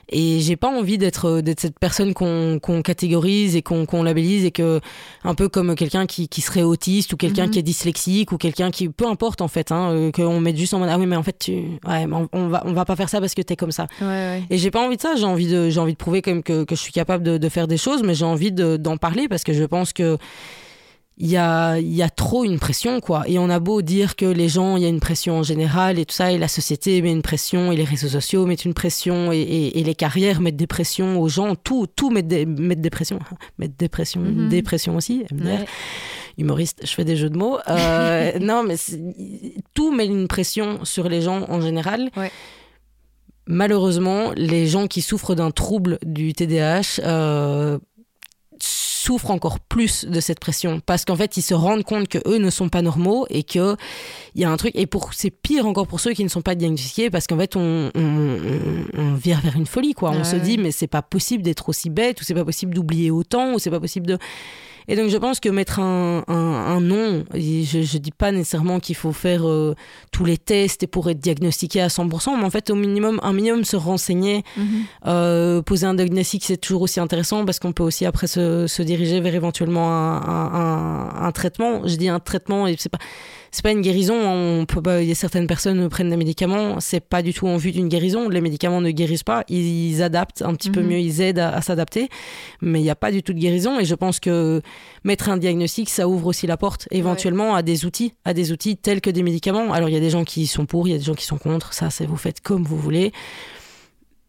Et j'ai pas envie d'être euh, d'être cette personne qu'on qu'on catégorise et qu'on qu'on labellise et que un peu comme quelqu'un qui, qui serait autiste ou quelqu'un mhm. qui est dyslexique ou quelqu'un qui peu importe en fait hein, euh, qu'on mette juste en mode ah oui mais en fait tu ouais on va on va pas faire ça parce que t'es comme ça. Ouais, ouais. Et j'ai pas envie de ça. J'ai envie de j'ai envie de prouver quand même que, que je suis capable de, de faire des choses, mais j'ai envie d'en parler parce que je pense que il y a, y a trop une pression, quoi. Et on a beau dire que les gens, il y a une pression en général et tout ça, et la société met une pression, et les réseaux sociaux mettent une pression, et, et, les carrières mettent des pressions aux gens, tout, tout met des, met des pressions. Mettre des pressions, mm des pressions aussi, Humoriste, je fais des jeux de mots. Euh, non, mais tout met une pression sur les gens en général. Ouais. Malheureusement, les gens qui souffrent d'un trouble du TDAH, euh, souffrent encore plus de cette pression. Parce qu'en fait ils se rendent compte que eux ne sont pas normaux et que il y a un truc et pour c'est pire encore pour ceux qui ne sont pas diagnostiqués parce qu'en fait on, on, on, vire vers une folie quoi. On se dit mais c'est pas possible d'être aussi bête ou c'est pas possible d'oublier autant ou c'est pas possible de et donc je pense que mettre un, un, nom, je ne dis pas nécessairement qu'il faut faire euh, tous les tests et pour être diagnostiqué à 100%, mais en fait au minimum, un minimum se renseigner, mhm. euh, poser un diagnostic c'est toujours aussi intéressant parce qu'on peut aussi après se, se diriger vers éventuellement un, un, un, traitement. Je dis un traitement et c'est pas c'est pas une guérison. On peut pas, il y a certaines personnes qui prennent des médicaments, c'est pas du tout en vue d'une guérison. Les médicaments ne guérissent pas, ils, adaptent un petit peu mhm. mieux, ils aident à, s'adapter, mais il n'y a pas du tout de guérison. Et je pense que mettre un diagnostic, ça ouvre aussi la porte éventuellement à des outils, à des outils tels que des médicaments. Alors il y a des gens qui sont pour, il y a des gens qui sont contre. Ça, c'est vous faites comme vous voulez.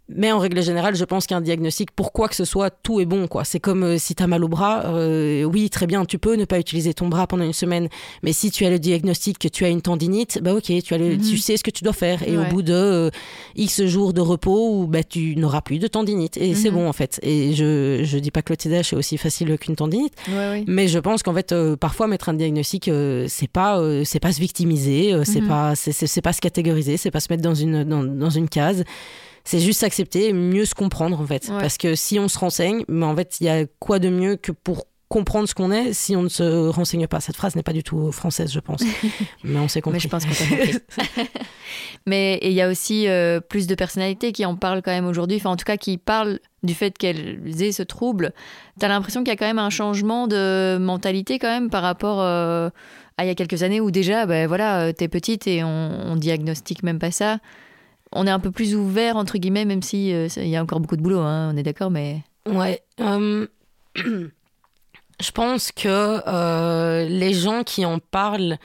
Mais en règle générale, je pense qu'un diagnostic, pour quoi que ce soit, tout est bon. quoi. C'est comme euh, si tu as mal au bras, euh, oui, très bien, tu peux ne pas utiliser ton bras pendant une semaine. Mais si tu as le diagnostic que tu as une tendinite, bah ok, tu, as le, tu mhm. sais ce que tu dois faire. Et au bout de euh, X jours de repos, bah, tu n'auras plus de tendinite. Et c'est mhm. bon en fait. Et je ne dis pas que le TDAH est aussi facile qu'une tendinite. Mais je pense qu'en fait, parfois mettre un diagnostic, c'est pas, c'est pas se victimiser, c'est mhm. pas, c'est pas se catégoriser, c'est pas se mettre dans une, dans, dans une case c'est juste s'accepter et mieux se comprendre en fait. Parce que si on se renseigne, mais en fait, il y a quoi de mieux que pour comprendre ce qu'on est si on ne se renseigne pas? Cette phrase n'est pas du tout française, je pense. mais on s'est compris. mais je pense qu'on compris. mais il y a aussi euh, plus de personnalités qui en parlent quand même aujourd'hui, enfin en tout cas qui parlent du fait qu'elles aient ce trouble. Tu as l'impression qu'il y a quand même un changement de mentalité quand même par rapport euh, à il y a quelques années où déjà, ben voilà, t'es petite et on, on diagnostique même pas ça on est un peu plus ouvert, entre guillemets, même si euh, il y a encore beaucoup de boulot, hein, on est d'accord, mais... Ouais. Euh, je pense que euh, les gens qui en parlent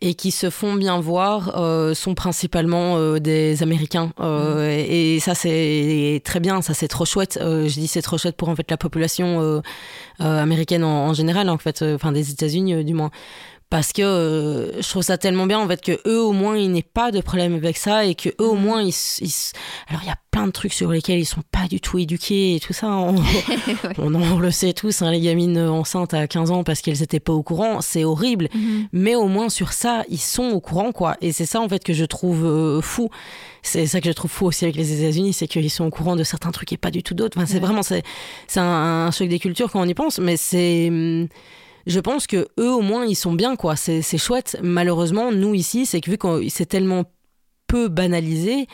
et qui se font bien voir sont principalement des Américains. Mm. et, ça, c'est très bien, ça, c'est trop chouette. je dis c'est trop chouette pour en fait la population américaine en, en, général, en fait, enfin des États-Unis du moins parce que euh, je trouve ça tellement bien en fait que eux au moins ils n'aient pas de problème avec ça et que eux au mhm. moins ils, alors il y a plein de trucs sur lesquels ils sont pas du tout éduqués et tout ça on, on, le sait tous hein, les gamines enceintes à 15 ans parce qu'elles étaient pas au courant c'est horrible. Mhm. mais au moins sur ça ils sont au courant quoi. Et c'est ça en fait que je trouve euh, fou. C'est ça que je trouve fou aussi avec les États-Unis c'est qu'ils sont au courant de certains trucs et pas du tout d'autres. Enfin, c'est vraiment c'est un, un choc des cultures quand on y pense mais c'est hum, je pense que eux au moins ils sont bien quoi. C'est chouette. Malheureusement nous ici c'est que vu que c'est tellement peu banalisé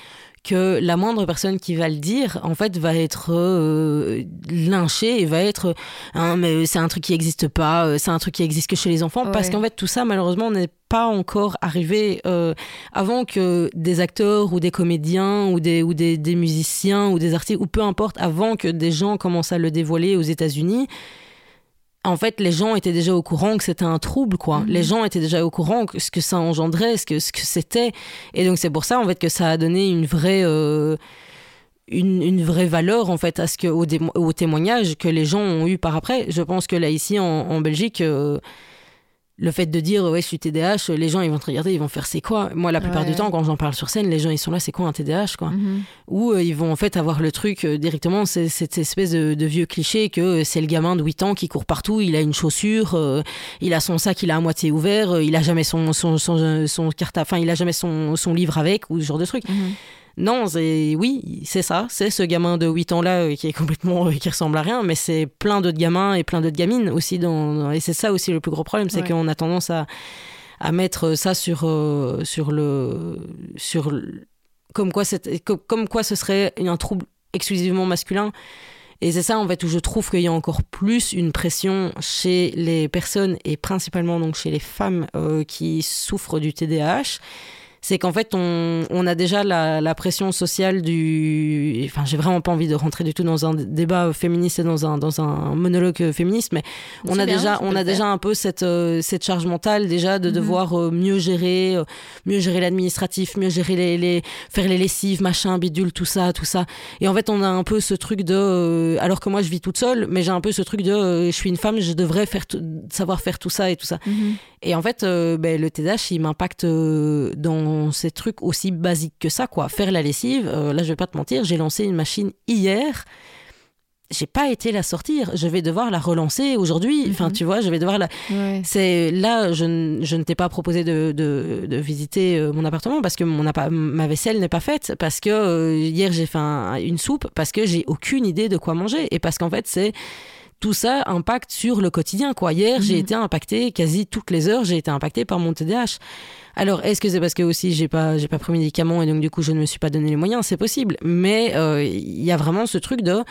que la moindre personne qui va le dire en fait va être euh, lynchée et va être hein, mais c'est un truc qui n'existe pas euh, c'est un truc qui existe que chez les enfants. Parce qu'en fait tout ça malheureusement n'est pas encore arrivé euh, avant que des acteurs ou des comédiens ou des ou des, des musiciens ou des artistes ou peu importe avant que des gens commencent à le dévoiler aux États-Unis en fait, les gens étaient déjà au courant que c'était un trouble, quoi. Mhm. Les gens étaient déjà au courant que ce que ça engendrait, ce que ce que c'était, et donc c'est pour ça en fait que ça a donné une vraie euh, une, une, vraie valeur en fait à ce que au, au, témoignage que les gens ont eu par après. Je pense que là ici en, en Belgique. Euh, le fait de dire ouais je suis TDAH les gens ils vont te regarder ils vont faire c'est quoi? Moi la plupart du temps quand j'en parle sur scène les gens ils sont là c'est quoi un TDAH quoi? Mhm. ou euh, ils vont en fait avoir le truc euh, directement c'est cette espèce de, vieux cliché que euh, c'est le gamin de 8 ans qui court partout il a une chaussure il a son sac il a à moitié ouvert il a jamais son son, son, son carte enfin il a jamais son, son livre avec ou ce genre de truc mhm. Non, c'est oui, c'est ça, c'est ce gamin de 8 ans là euh, qui est complètement euh, qui ressemble à rien, mais c'est plein d'autres gamins et plein d'autres gamines aussi dans, et c'est ça aussi le plus gros problème, c'est qu'on a tendance à, à mettre ça sur euh, sur le sur comme quoi comme quoi ce serait un trouble exclusivement masculin. Et c'est ça en fait où je trouve qu'il y a encore plus une pression chez les personnes et principalement donc chez les femmes qui souffrent du TDAH c'est qu'en fait, on, on, a déjà la, la, pression sociale du. Enfin, j'ai vraiment pas envie de rentrer du tout dans un débat féministe et dans un, dans un monologue féministe, mais on a déjà, on a déjà un peu cette, euh, cette charge mentale déjà de mhm. devoir euh, mieux gérer, euh, mieux gérer l'administratif, mieux gérer les, les, faire les lessives, machin, bidule, tout ça, tout ça. Et en fait, on a un peu ce truc de. alors que moi, je vis toute seule, mais j'ai un peu ce truc de. je suis une femme, je devrais faire savoir faire tout ça et tout ça. Mhm. Et en fait, ben, le TDAH, il m'impacte dans ces trucs aussi basiques que ça, quoi. Faire la lessive, euh, là, je vais pas te mentir, j'ai lancé une machine hier. J'ai pas été la sortir. Je vais devoir la relancer aujourd'hui. Mhm. Enfin, tu vois, je vais devoir la. C'est là, je, je ne t'ai pas proposé de, de, visiter euh, mon appartement parce que mon ma vaisselle n'est pas faite, parce que euh, hier j'ai fait une soupe, parce que j'ai aucune idée de quoi manger et parce qu'en fait c'est tout ça impacte sur le quotidien. Quoi. Hier, j'ai mhm. été impactée quasi toutes les heures, j'ai été impactée par mon TDAH. Alors, est-ce que c'est parce que aussi j'ai pas j'ai pas pris médicaments et donc du coup je ne me suis pas donné les moyens? C'est possible, mais euh, il y a vraiment ce truc de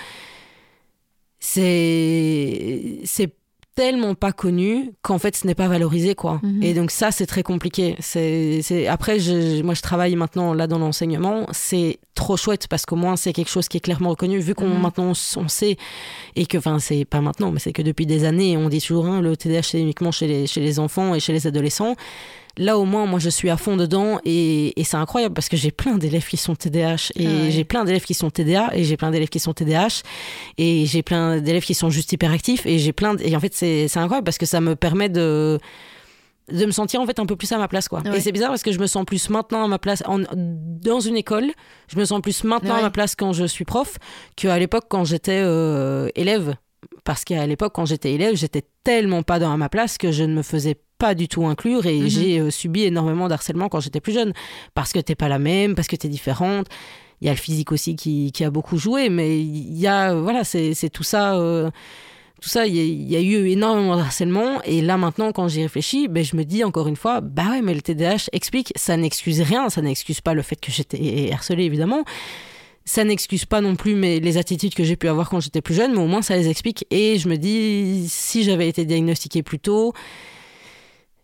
c'est c'est tellement pas connu qu'en fait ce n'est pas valorisé quoi. Mhm. Et donc ça c'est très compliqué. C'est c'est après je, moi je travaille maintenant là dans l'enseignement, c'est trop chouette parce qu'au moins c'est quelque chose qui est clairement reconnu vu qu'on mhm. maintenant on sait et que enfin c'est pas maintenant mais c'est que depuis des années on dit toujours hein, le TDAH c'est uniquement chez les chez les enfants et chez les adolescents. Là, au moins, moi, je suis à fond dedans et, c'est incroyable parce que j'ai plein d'élèves qui sont TDAH et ah j'ai plein d'élèves qui sont TDA et j'ai plein d'élèves qui sont TDAH et j'ai plein d'élèves qui sont juste hyperactifs et j'ai plein et en fait, c'est incroyable parce que ça me permet de de me sentir en fait un peu plus à ma place quoi. Et c'est bizarre parce que je me sens plus maintenant à ma place en, dans une école, je me sens plus maintenant à ma place quand je suis prof qu'à l'époque quand j'étais euh, élève parce qu'à l'époque quand j'étais élève, j'étais tellement pas dans ma place que je ne me faisais pas du tout inclure et mhm. j'ai euh, subi énormément d'harcèlement quand j'étais plus jeune parce que t'es pas la même, parce que t'es différente. Il y a le physique aussi qui, qui a beaucoup joué, mais il y a voilà, c'est tout ça. Euh, tout ça, il y, a eu énormément de harcèlement. Et là, maintenant, quand j'y réfléchis, ben, je me dis encore une fois, bah ouais, mais le TDAH explique, ça n'excuse rien, ça n'excuse pas le fait que j'étais harcelée, évidemment. Ça n'excuse pas non plus mais les attitudes que j'ai pu avoir quand j'étais plus jeune, mais au moins ça les explique. Et je me dis, si j'avais été diagnostiquée plus tôt,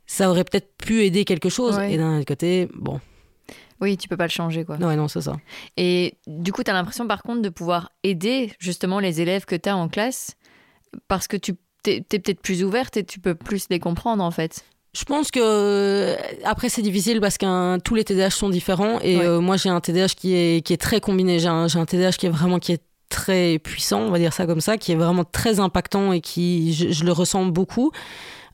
ça aurait peut-être pu aider quelque chose. Et d'un autre côté, bon. Oui, tu peux pas le changer, quoi. Non, non, c'est ça. Et du coup, tu as l'impression, par contre, de pouvoir aider justement les élèves que tu as en classe parce que tu es, peut-être plus ouverte et tu peux plus les comprendre, en fait. Je pense que euh, après c'est difficile parce que tous les TDAH sont différents et euh, moi j'ai un TDAH qui est qui est très combiné. J'ai un, un TDAH qui est vraiment qui est très puissant, on va dire ça comme ça, qui est vraiment très impactant et qui je le ressens beaucoup.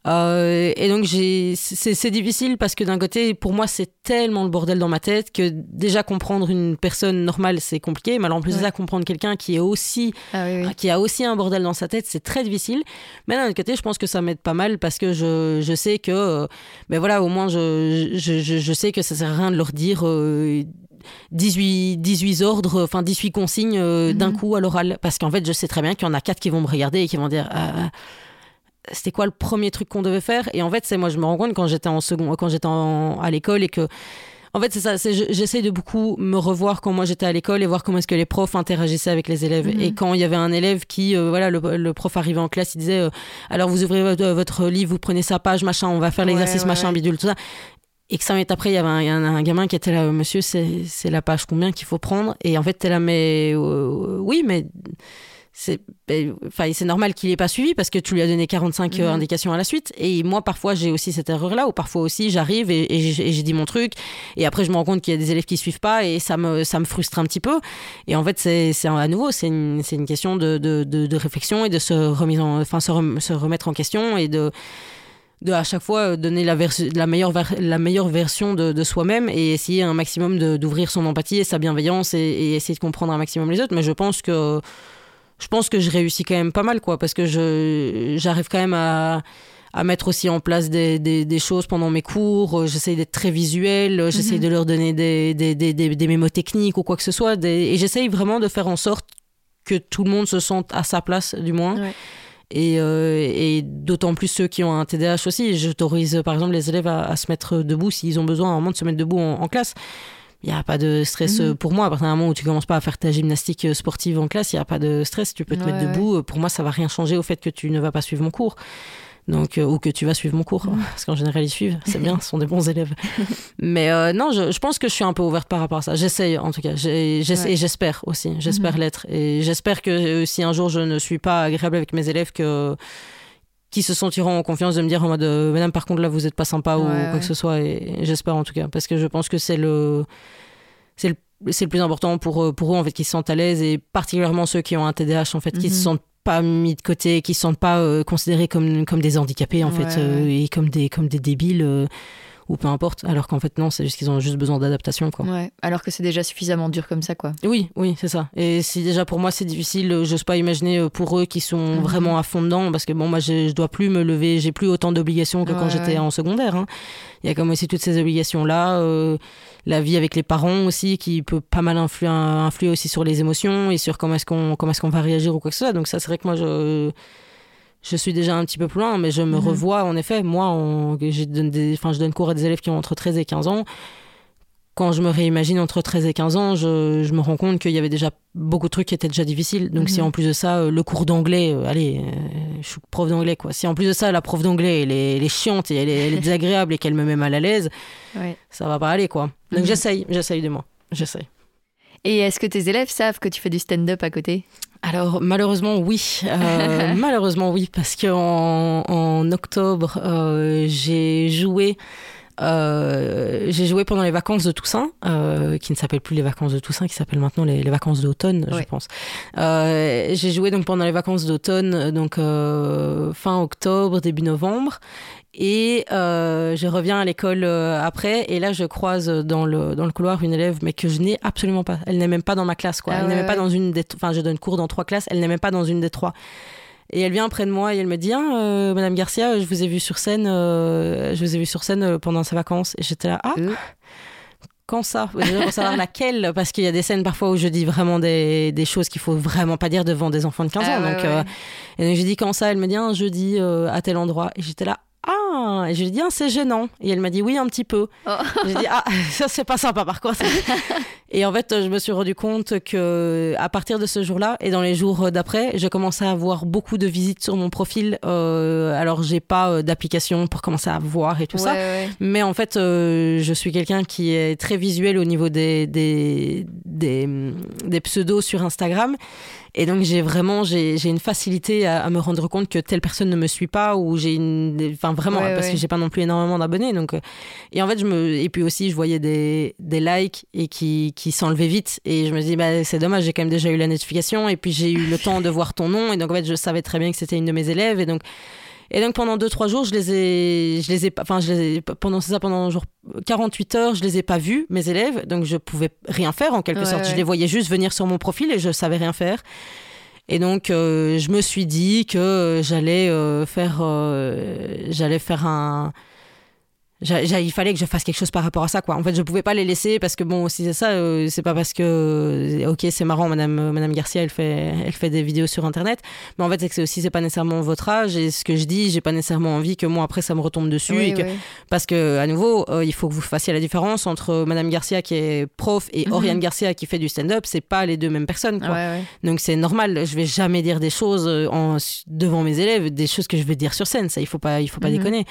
Euh, et donc c'est difficile parce que d'un côté, pour moi, c'est tellement le bordel dans ma tête que déjà comprendre une personne normale, c'est compliqué. Mais alors en plus de ça, comprendre quelqu'un qui est aussi, ah qui a aussi un bordel dans sa tête, c'est très difficile. Mais d'un autre côté, je pense que ça m'aide pas mal parce que je, je sais que, euh, ben voilà, au moins je, je, je, sais que ça sert à rien de leur dire. 18, 18 ordres, enfin 18 consignes euh, d'un mhm. coup à l'oral. Parce qu'en fait, je sais très bien qu'il y en a quatre qui vont me regarder et qui vont dire ah, c'était quoi le premier truc qu'on devait faire Et en fait, c'est moi, je me rends compte quand j'étais en second, quand j'étais à l'école et que. En fait, c'est ça, j'essaie de beaucoup me revoir quand moi j'étais à l'école et voir comment est-ce que les profs interagissaient avec les élèves. Mhm. Et quand il y avait un élève qui, euh, voilà, le, prof arrivait en classe, il disait, euh, alors vous ouvrez votre, livre, vous prenez sa page, machin, on va faire l'exercice, machin, bidule, tout ça et que ça minutes après, il y avait un, gamin qui était là, monsieur, c'est la page combien qu'il faut prendre? Et en fait, t'es là, mais euh, oui, mais c'est ben, enfin c'est normal qu'il n'ait pas suivi parce que tu lui as donné 45 euh, mhm. indications à la suite et moi parfois j'ai aussi cette erreur là ou parfois aussi j'arrive et, j'ai dit mon truc et après je me rends compte qu'il y a des élèves qui suivent pas et ça me ça me frustre un petit peu et en fait c'est à nouveau c'est une, une, question de, de, de, réflexion et de se remise enfin se, se remettre en question et de de à chaque fois donner la, la, meilleure, la meilleure version de, soi-même et essayer un maximum d'ouvrir son empathie et sa bienveillance et, essayer de comprendre un maximum les autres. Mais je pense que je pense que je réussis quand même pas mal, quoi, parce que j'arrive quand même à, à, mettre aussi en place des, des, choses pendant mes cours. J'essaye d'être très visuel, j'essaye mhm. de leur donner des, des, des, mémos techniques ou quoi que ce soit. et j'essaye vraiment de faire en sorte que tout le monde se sente à sa place, du moins. Euh, et, d'autant plus ceux qui ont un TDAH aussi. J'autorise par exemple les élèves à, se mettre debout s'ils ont besoin à un moment de se mettre debout en, classe. Il n'y a pas de stress mhm. pour moi. À partir du moment où tu commences pas à faire ta gymnastique sportive en classe, il n'y a pas de stress. Tu peux te mettre debout. Pour moi, ça va rien changer au fait que tu ne vas pas suivre mon cours donc euh, ou que tu vas suivre mon cours, parce qu'en général ils suivent, c'est bien, ce sont des bons élèves. Mais euh, non, je, pense que je suis un peu ouverte par rapport à ça. J'essaye en tout cas, et j'espère aussi, j'espère mhm. l'être, et j'espère que euh, si un jour je ne suis pas agréable avec mes élèves, que qui se sentiront en confiance de me dire en mode Madame, par contre là vous êtes pas sympa ou quoi que ce soit, et, j'espère en tout cas, parce que je pense que c'est le c'est le c'est le plus important pour, pour eux en fait qu'ils se sentent à l'aise et particulièrement ceux qui ont un TDAH en fait qui se mhm. sentent pas mis de côté, qui ne sont pas euh, considérés comme, comme des handicapés en fait, euh, et comme des, comme des débiles. Euh, ou peu importe, alors qu'en fait non, c'est juste qu'ils ont juste besoin d'adaptation quoi. Ouais, alors que c'est déjà suffisamment dur comme ça quoi. Oui, oui, c'est ça. Et si déjà pour moi c'est difficile, j'ose pas imaginer pour eux qui sont mhm. vraiment à fond dedans, parce que bon moi je, je dois plus me lever, j'ai plus autant d'obligations que quand j'étais en secondaire. Hein. Il y a comme aussi toutes ces obligations là la vie avec les parents aussi qui peut pas mal influer, influer aussi sur les émotions et sur comment est-ce qu'on comment est-ce qu'on va réagir ou quoi que ce soit. Donc ça c'est vrai que moi je je suis déjà un petit peu plus loin, mais je me mhm. revois en effet. Moi, je donne, des, je donne cours à des élèves qui ont entre 13 et 15 ans. Quand je me réimagine entre 13 et 15 ans, je, je me rends compte qu'il y avait déjà beaucoup de trucs qui étaient déjà difficiles. Donc, si mhm. en plus de ça, euh, le cours d'anglais, euh, allez, euh, je suis prof d'anglais, quoi. Si en plus de ça, la prof d'anglais, elle, est, chiante et elle est, désagréable et qu'elle me met mal à l'aise, ça va pas aller, quoi. Donc, mhm. j'essaye, j'essaye de moi. J'essaye. Et est-ce que tes élèves savent que tu fais du stand-up à côté? Alors malheureusement oui, euh, malheureusement oui, parce qu'en en, octobre euh, j'ai joué. Euh, j'ai joué pendant les vacances de Toussaint, qui ne s'appellent plus les vacances de Toussaint, qui s'appellent maintenant les, vacances d'automne, je pense. j'ai joué donc pendant les vacances d'automne, donc fin octobre, début novembre, et euh, je reviens à l'école euh, après, et là je croise dans le, dans le couloir une élève, mais que je n'ai absolument pas. Elle n'est même pas dans ma classe, quoi. Ah elle n'est même pas dans une des. Enfin, je donne cours dans trois classes, elle n'est même pas dans une des trois. Et elle vient près de moi et elle me dit ah, euh, Madame Garcia, je vous ai vu sur scène, je vous ai vu sur scène pendant ses vacances. Et j'étais là Ah quand ça? Veux savoir laquelle, parce qu'il y a des scènes parfois où je dis vraiment des, des choses qu'il faut vraiment pas dire devant des enfants de 15 ah ans. donc, et donc j'ai dit quand ça? Elle me dit un jeudi à tel endroit. Et j'étais là ah Et je lui ai dit, ah, c'est gênant. Et elle m'a dit, oui, un petit peu. Oh. J'ai dit, ah, ça, c'est pas sympa par contre. et en fait, je me suis rendu compte que à partir de ce jour-là et dans les jours d'après, j'ai commencé à avoir beaucoup de visites sur mon profil. Euh, alors, j'ai pas euh, d'application pour commencer à voir et tout ça. Mais en fait, euh, je suis quelqu'un qui est très visuel au niveau des, des, des, des pseudos sur Instagram. Et donc j'ai vraiment j'ai une facilité à, me rendre compte que telle personne ne me suit pas ou j'ai une enfin vraiment parce que j'ai pas non plus énormément d'abonnés. Donc euh, et en fait je me et puis aussi je voyais des, des likes et qui qui s'enlevaient vite. Et je me dis bah c'est dommage j'ai quand même déjà eu la notification et puis j'ai eu le temps de voir ton nom. Et donc en fait je savais très bien que c'était une de mes élèves. Et donc Et donc pendant 2-3 jours, je les ai, je les ai, enfin, je les ai, pendant ça, pendant genre 48 heures, je les ai pas vus, mes élèves, donc je pouvais rien faire en quelque sorte. Je les voyais juste venir sur mon profil et je savais rien faire. Et donc, euh, je me suis dit que j'allais euh, faire, euh, j'allais faire un, il fallait que je fasse quelque chose par rapport à ça quoi en fait je pouvais pas les laisser parce que bon si c'est ça euh, c'est pas parce que euh, ok c'est marrant madame euh, madame Garcia elle fait elle fait des vidéos sur internet mais en fait c'est que c'est aussi c'est pas nécessairement votre âge et ce que je dis j'ai pas nécessairement envie que moi après ça me retombe dessus et que, parce que à nouveau il faut que vous fassiez la différence entre madame Garcia qui est prof et mhm. Oriane Garcia qui fait du stand-up c'est pas les deux mêmes personnes quoi. donc c'est normal je vais jamais dire des choses en, devant mes élèves des choses que je vais dire sur scène ça il faut pas il faut pas mhm. déconner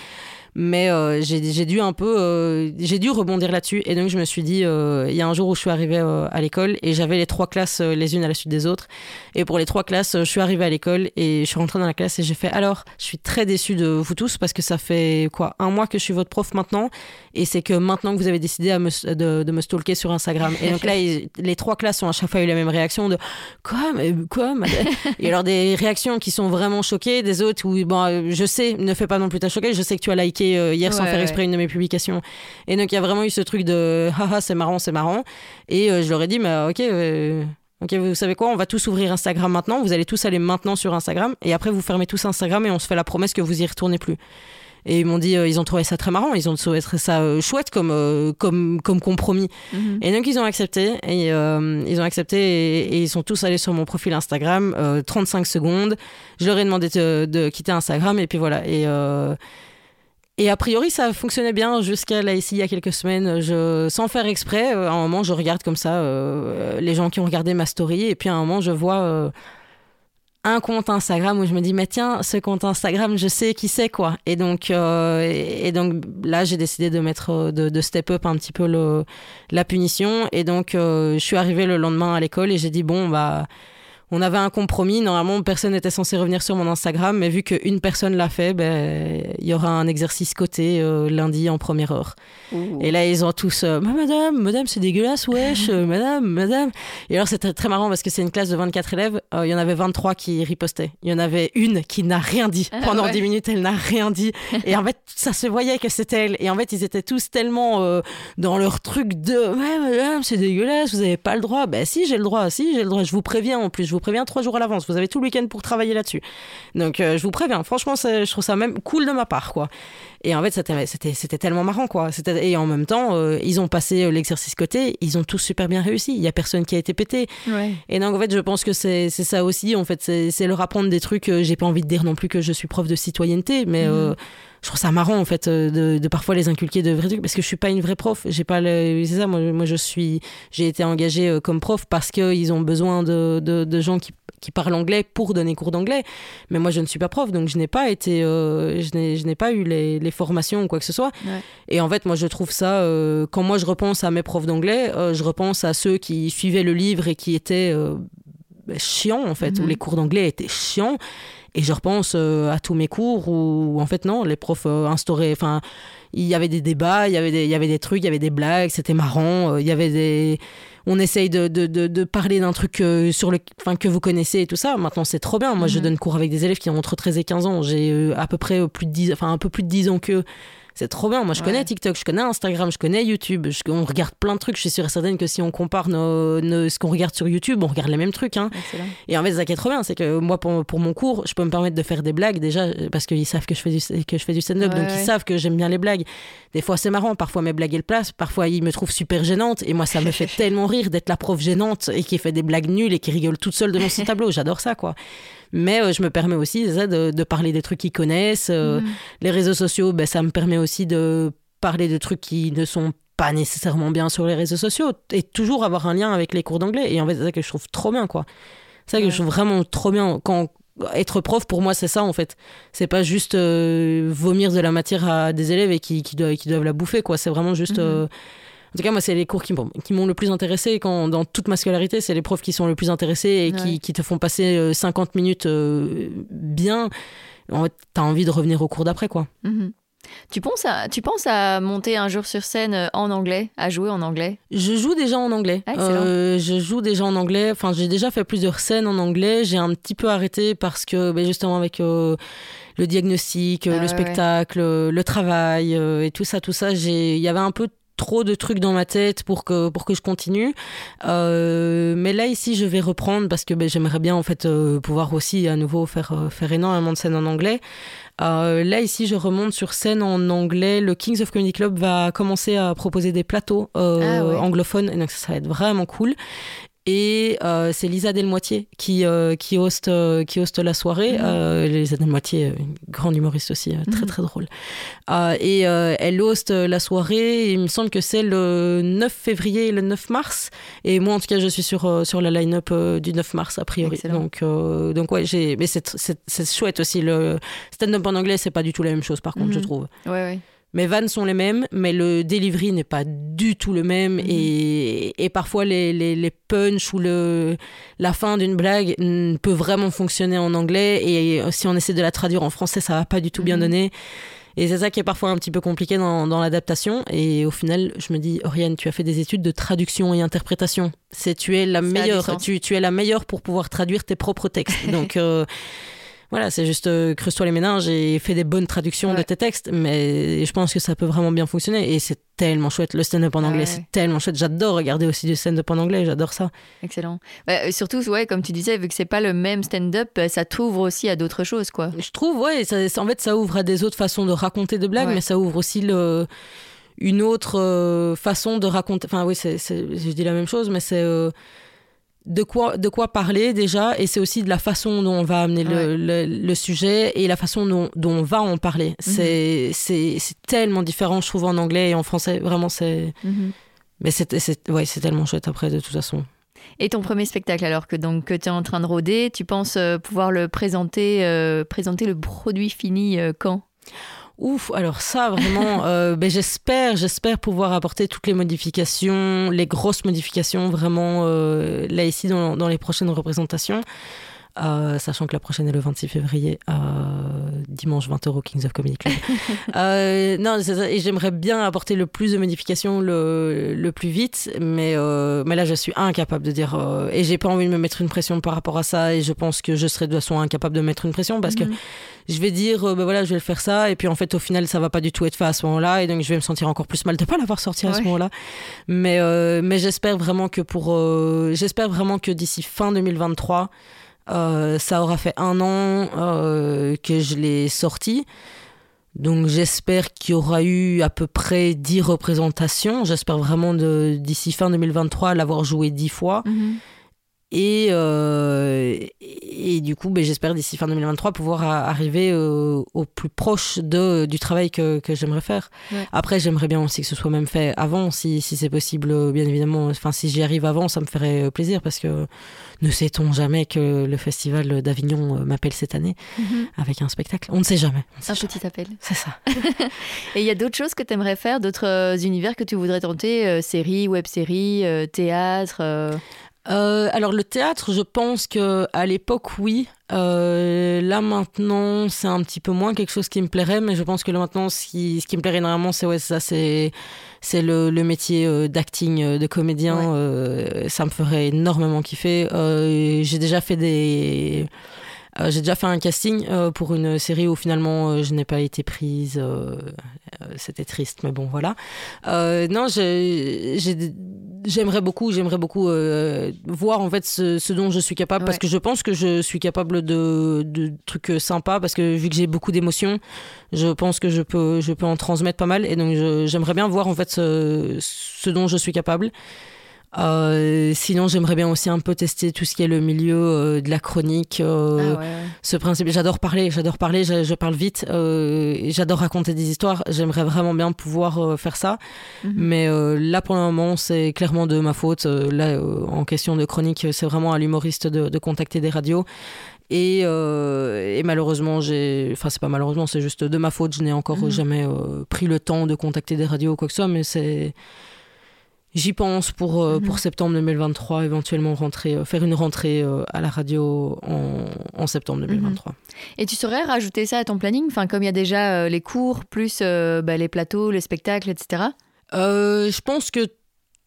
mais euh, j'ai dû un peu, euh, j'ai dû rebondir là-dessus. Et donc je me suis dit, euh, il y a un jour où je suis arrivée à l'école et j'avais les trois classes les unes à la suite des autres. Et pour les trois classes, je suis arrivée à l'école et je suis rentrée dans la classe et j'ai fait, alors, je suis très déçue de vous tous parce que ça fait quoi, un mois que je suis votre prof maintenant. Et c'est que maintenant que vous avez décidé à me, de, de, me stalker sur Instagram. Et donc là, les trois classes ont à chaque fois eu la même réaction de quoi, mais quoi Et alors des réactions qui sont vraiment choquées, des autres où, bon, je sais, ne fais pas non plus ta choquée, je sais que tu as liké euh, hier sans faire exprès une de mes publications. Et donc il y a vraiment eu ce truc de haha c'est marrant c'est marrant. Et euh, je leur ai dit mais ok. Euh, ok, vous savez quoi On va tous ouvrir Instagram maintenant. Vous allez tous aller maintenant sur Instagram. Et après, vous fermez tous Instagram et on se fait la promesse que vous y retournez plus. Et ils m'ont dit, ils ont trouvé ça très marrant, ils ont trouvé ça chouette comme, comme, comme compromis. Mhm. Et donc ils ont accepté, et ils ont accepté et, ils sont tous allés sur mon profil Instagram, 35 secondes. Je leur ai demandé de, de, quitter Instagram et puis voilà. Et, et a priori, ça fonctionnait bien jusqu'à là, ici, il y a quelques semaines. Sans faire exprès, euh, à un moment, je regarde comme ça euh, les gens qui ont regardé ma story. Et puis à un moment, je vois euh, un compte Instagram où je me dis, mais tiens, ce compte Instagram, je sais qui c'est, quoi. Et donc, et, donc là, j'ai décidé de mettre, de, step up un petit peu la punition. Et donc, je suis arrivée le lendemain à l'école et j'ai dit, bon, bah on avait un compromis. Normalement, personne n'était censé revenir sur mon Instagram, mais vu qu'une personne l'a fait, ben, il y aura un exercice côté euh, lundi en première heure. Et là, ils ont tous euh, Madame, madame, c'est dégueulasse, wesh, euh, madame, madame. Et alors, c'était très marrant parce que c'est une classe de 24 élèves. Il y en avait 23 qui ripostaient. Il y en avait une qui n'a rien dit. Ah Pendant 10 minutes, elle n'a rien dit. Et en fait, ça se voyait que c'était elle. Et en fait, ils étaient tous tellement dans leur truc de Ouais, madame, c'est dégueulasse, vous n'avez pas le droit. Ben, si, j'ai le droit, si, j'ai le droit. Je vous préviens en plus, je vous préviens trois jours à l'avance. Vous avez tout le week-end pour travailler là-dessus. Donc, je vous préviens. Franchement, je trouve ça même cool de ma part, quoi. Et en fait, c'était tellement marrant, quoi. Et en même temps, euh, ils ont passé euh, l'exercice côté, ils ont tous super bien réussi. Il y a personne qui a été pété. Et donc, en fait, je pense que c'est ça aussi. En fait, c'est leur apprendre des trucs. J'ai pas envie de dire non plus que je suis prof de citoyenneté, mais. Mhm. Euh, je trouve ça marrant en fait de, de, parfois les inculquer de vrais trucs parce que je suis pas une vraie prof j'ai pas c'est ça moi, moi je suis j'ai été engagée comme prof parce qu'ils ont besoin de, de, de gens qui qui parle anglais pour donner cours d'anglais. Mais moi, je ne suis pas prof, donc je n'ai pas été, euh, je n'ai pas eu les, les, formations ou quoi que ce soit. Et en fait, moi, je trouve ça, euh, quand moi je repense à mes profs d'anglais, euh, je repense à ceux qui suivaient le livre et qui étaient bah, chiants, en fait, où mhm. les cours d'anglais étaient chiants. Et je repense à tous mes cours où, en fait, non, les profs instauraient, enfin, il y avait des débats, il y avait des, il y avait des trucs, il y avait des blagues, c'était marrant, il y avait des on essaye de, de, de, parler d'un truc euh, sur le, enfin, que vous connaissez et tout ça. Maintenant, c'est trop bien. Moi, je mhm. donne cours avec des élèves qui ont entre 13 et 15 ans. J'ai euh, à peu près plus de 10, enfin, un peu plus de 10 ans que c'est trop bien. Moi, je connais TikTok, je connais Instagram, je connais YouTube. on regarde plein de trucs. Je suis sûre et certaine que si on compare nos, ce qu'on regarde sur YouTube, on regarde les mêmes trucs. Hein. Et en fait, ça qui est trop bien, c'est que moi, pour, pour, mon cours, je peux me permettre de faire des blagues déjà parce qu'ils savent que je fais du, que je fais du stand-up. donc, ils savent que j'aime bien les blagues. Des fois, c'est marrant. Parfois, mes blagues, elles placent. Parfois, ils me trouvent super gênante. Et moi, ça me fait tellement rire d'être la prof gênante et qui fait des blagues nulles et qui rigole toute seule devant son tableau. J'adore ça, quoi. Mais euh, je me permets aussi de, de, parler des trucs qu'ils connaissent. Euh, mm. Les réseaux sociaux, ben, ça me permet aussi de parler de trucs qui ne sont pas nécessairement bien sur les réseaux sociaux et toujours avoir un lien avec les cours d'anglais. Et en fait, c'est ça que je trouve trop bien, quoi. C'est ça que je trouve vraiment trop bien. Quand être prof, pour moi, c'est ça, en fait. C'est pas juste euh, vomir de la matière à des élèves et qui, qui, doivent, qui doivent la bouffer, quoi. C'est vraiment juste. Mm-hmm. En tout cas, moi, c'est les cours qui, m'ont le plus intéressé. Quand, dans toute ma scolarité, c'est les profs qui sont le plus intéressés et qui, qui, te font passer 50 minutes bien. En fait, t'as envie de revenir au cours d'après, quoi. Mm-hmm. Tu penses, à, tu penses à monter un jour sur scène euh, en anglais, à jouer en anglais? Je joue déjà en anglais. Ah, euh, je joue déjà en anglais. Enfin, j'ai déjà fait plusieurs scènes en anglais. J'ai un petit peu arrêté parce que, ben, justement, avec euh, le diagnostic, le spectacle, le travail et tout ça, tout ça, il y avait un peu trop de trucs dans ma tête pour que pour que je continue. mais là ici, je vais reprendre parce que ben, j'aimerais bien en fait pouvoir aussi à nouveau faire faire énormément de scènes en anglais. Euh, là, ici, je remonte sur scène en anglais. Le Kings of Comedy Club va commencer à proposer des plateaux euh, ah anglophones, donc ça va être vraiment cool. Et euh, c'est Lisa Delmoitier qui, euh, qui, hoste, euh, qui hoste la soirée. Mhm. Lisa Delmoitier, une grande humoriste aussi, très mhm. très drôle. et elle hoste la soirée. il me semble que c'est le 9 février et le 9 mars. Et moi, en tout cas, je suis sur, sur la line-up du 9 mars, a priori. Donc, donc ouais, j'ai... mais c'est chouette aussi. Le stand-up en anglais, c'est pas du tout la même chose, par contre, je mhm. trouve. Ouais, ouais. Mes vannes sont les mêmes, mais le delivery n'est pas du tout le même. Mhm. et, et, parfois, les, les, les punchs ou le, la fin d'une blague peut vraiment fonctionner en anglais. Et si on essaie de la traduire en français, ça va pas du tout bien mhm. donner. Et c'est ça qui est parfois un petit peu compliqué dans, dans l'adaptation. Et au final, je me dis, Oriane, tu as fait des études de traduction et interprétation. C'est tu es la meilleure. Tu, tu, es la meilleure pour pouvoir traduire tes propres textes. Donc euh, voilà, c'est juste euh, creuse-toi les méninges et fais des bonnes traductions de tes textes. Mais je pense que ça peut vraiment bien fonctionner. Et c'est tellement chouette. Le stand-up en anglais, c'est tellement chouette. J'adore regarder aussi du stand-up en anglais. J'adore ça. Excellent. Euh, surtout, ouais, comme tu disais, vu que c'est pas le même stand-up, euh, ça t'ouvre aussi à d'autres choses, quoi. Je trouve, ouais. Ça, en fait, ça ouvre à des autres façons de raconter des blagues, mais ça ouvre aussi le une autre façon de raconter. Enfin, oui, c'est, je dis la même chose, mais c'est de quoi, de quoi parler déjà, et c'est aussi de la façon dont on va amener le, sujet et la façon dont, dont on va en parler. Mhm. C'est tellement différent, je trouve, en anglais et en français. Vraiment, c'est. Mhm. Mais c'est ouais, tellement chouette après, de toute façon. Et ton premier spectacle, alors que, donc, que tu es en train de rôder, tu penses euh, pouvoir le présenter, euh, présenter le produit fini euh, quand? Ouf, alors ça vraiment, euh, ben j'espère, j'espère pouvoir apporter toutes les modifications, les grosses modifications vraiment euh, là ici dans, dans les prochaines représentations. Euh, sachant que la prochaine est le 26 février, euh, dimanche 20 euros Kings of Comedy Club. euh, non, et j'aimerais bien apporter le plus de modifications le, le plus vite, mais, euh, mais là je suis incapable de dire, et j'ai pas envie de me mettre une pression par rapport à ça, et je pense que je serai de toute façon incapable de mettre une pression parce que mhm. je vais dire, ben voilà, je vais le faire ça, et puis en fait au final ça va pas du tout être fait à ce moment-là, et donc je vais me sentir encore plus mal de pas l'avoir sorti à ce moment-là. Mais, mais j'espère vraiment que pour, j'espère vraiment que d'ici fin 2023, euh, ça aura fait un an euh, que je l'ai sorti. Donc j'espère qu'il y aura eu à peu près 10 représentations. J'espère vraiment d'ici fin 2023 l'avoir joué 10 fois. Mhm. Et, euh, et du coup, ben, j'espère d'ici fin 2023 pouvoir arriver euh, au plus proche de, du travail que, que j'aimerais faire. Après, j'aimerais bien aussi que ce soit même fait avant, si, si c'est possible, bien évidemment. Enfin, si j'y arrive avant, ça me ferait plaisir parce que ne sait-on jamais que le festival d'Avignon euh, m'appelle cette année mhm. avec un spectacle On ne sait jamais. un petit appel. C'est ça. et il y a d'autres choses que tu aimerais faire, d'autres univers que tu voudrais tenter, séries, web-séries, théâtre euh, alors le théâtre, je pense que à l'époque oui. Euh, là maintenant, c'est un petit peu moins quelque chose qui me plairait, mais je pense que là maintenant, ce qui, ce qui me plairait énormément, c'est ouais, ça, c'est c'est le, le, métier euh, d'acting, de comédien. ça me ferait énormément kiffer. J'ai déjà fait des j'ai déjà fait un casting euh, pour une série où finalement euh, je n'ai pas été prise. C'était triste, mais bon, voilà. non, j'aimerais beaucoup, j'aimerais beaucoup voir en fait ce, dont je suis capable parce que je pense que je suis capable de, de trucs sympas parce que vu que j'ai beaucoup d'émotions, je pense que je peux, je peux en transmettre pas mal et donc j'aimerais bien voir en fait ce, ce dont je suis capable. Euh, sinon, j'aimerais bien aussi un peu tester tout ce qui est le milieu euh, de la chronique. Euh, ah ce principe, j'adore parler, j'adore parler, je, parle vite, j'adore raconter des histoires. J'aimerais vraiment bien pouvoir faire ça, mhm. mais là pour le moment, c'est clairement de ma faute. là, en question de chronique, c'est vraiment à l'humoriste de, de, contacter des radios. Et, et, malheureusement, j'ai, enfin c'est pas malheureusement, c'est juste de ma faute. Je n'ai encore mhm. jamais pris le temps de contacter des radios ou quoi que ce soit, mais c'est J'y pense pour, euh, pour mhm. septembre 2023, éventuellement rentrer, euh, faire une rentrée euh, à la radio en, en septembre 2023. Mhm. Et tu saurais rajouter ça à ton planning? Enfin, Comme il y a déjà les cours, plus bah, les plateaux, les spectacles, etc. je pense que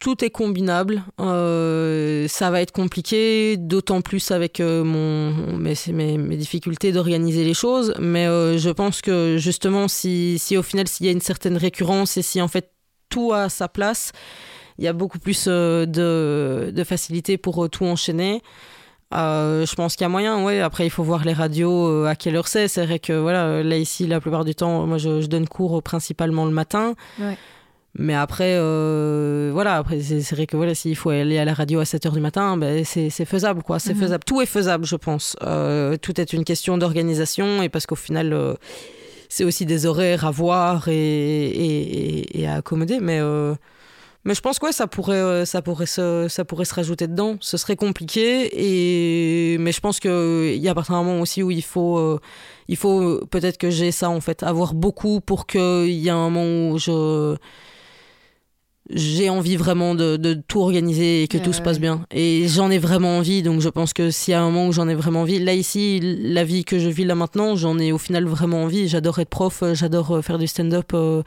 tout est combinable. ça va être compliqué, d'autant plus avec mon, mes, mes, mes difficultés d'organiser les choses. Mais je pense que justement, si, si au final, s'il y a une certaine récurrence et si en fait tout a sa place, il y a beaucoup plus euh, de, de, facilité pour euh, tout enchaîner. Euh, je pense qu'il y a moyen, ouais. Après, il faut voir les radios à quelle heure c'est. C'est vrai que voilà, là ici, la plupart du temps, moi, je, donne cours principalement le matin. Mais après, voilà, après c'est vrai que voilà, s'il faut aller à la radio à 7 heures du matin, ben, c'est faisable, quoi. C'est mhm. faisable. Tout est faisable, je pense. tout est une question d'organisation et parce qu'au final, c'est aussi des horaires à voir et, et, et à accommoder. Mais mais je pense que ça pourrait, euh, ça pourrait se, ça pourrait se rajouter dedans. Ce serait compliqué et mais je pense que il y a un moment aussi où il faut, euh, il faut peut-être que j'ai ça en fait, avoir beaucoup pour qu'il y ait un moment où je j'ai envie vraiment de, de, tout organiser et que tout se passe bien. Et j'en ai vraiment envie, donc je pense que s'il y a un moment où j'en ai vraiment envie, là ici, la vie que je vis là maintenant, j'en ai au final vraiment envie. J'adore être prof, j'adore faire du stand-up, euh,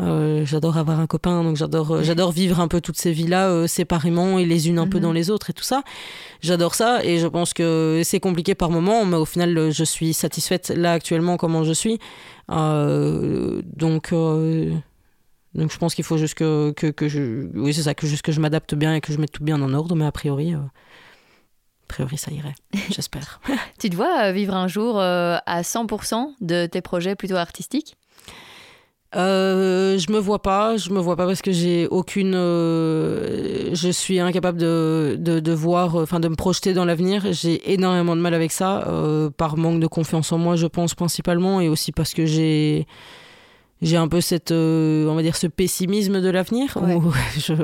euh, j'adore avoir un copain, donc j'adore euh, j'adore vivre un peu toutes ces vies-là euh, séparément et les unes un peu mhm. dans les autres et tout ça. J'adore ça et je pense que c'est compliqué par moment, mais au final, je suis satisfaite là actuellement comment je suis. donc donc je pense qu'il faut juste que, que, que je, oui c'est ça, que juste que je m'adapte bien et que je mette tout bien en ordre, mais a priori, a priori ça irait, j'espère. tu te vois vivre un jour à 100% de tes projets plutôt artistiques? Euh, je me vois pas, je me vois pas parce que j'ai aucune, je suis incapable de, de, de voir, enfin de me projeter dans l'avenir. J'ai énormément de mal avec ça, par manque de confiance en moi, je pense principalement, et aussi parce que j'ai, j'ai un peu cette, euh, on va dire, ce pessimisme de l'avenir. je,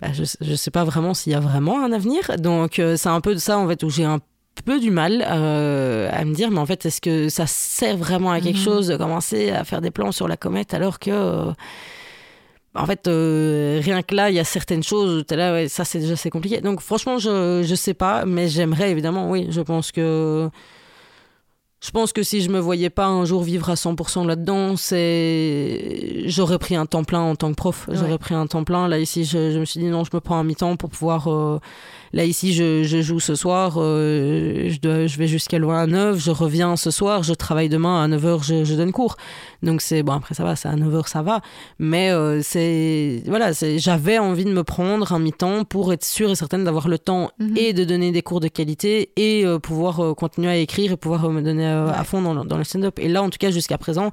bah, je, je, sais pas vraiment s'il y a vraiment un avenir. Donc euh, c'est un peu de ça en fait où j'ai un peu du mal euh, à me dire, mais en fait, est-ce que ça sert vraiment à quelque mhm. chose de commencer à faire des plans sur la comète alors que en fait, rien que là, il y a certaines choses, là, ouais, ça c'est déjà c'est compliqué. Donc franchement, je je sais pas, mais j'aimerais évidemment, oui, je pense que je pense que si je me voyais pas un jour vivre à 100% là-dedans, c'est j'aurais pris un temps plein en tant que prof. J'aurais pris un temps plein. Là ici, je, je, me suis dit non, je me prends un mi-temps pour pouvoir euh, Là, ici, je, je joue ce soir, euh, je, dois, je vais jusqu'à loin à 9, je reviens ce soir, je travaille demain, à 9h, je, je donne cours. Donc, c'est bon, après, ça va, c'est à 9h, ça va. Mais euh, c'est, voilà, j'avais envie de me prendre un mi-temps pour être sûre et certaine d'avoir le temps mhm. et de donner des cours de qualité et pouvoir continuer à écrire et pouvoir me donner à fond dans, dans le stand-up. Et là, en tout cas, jusqu'à présent,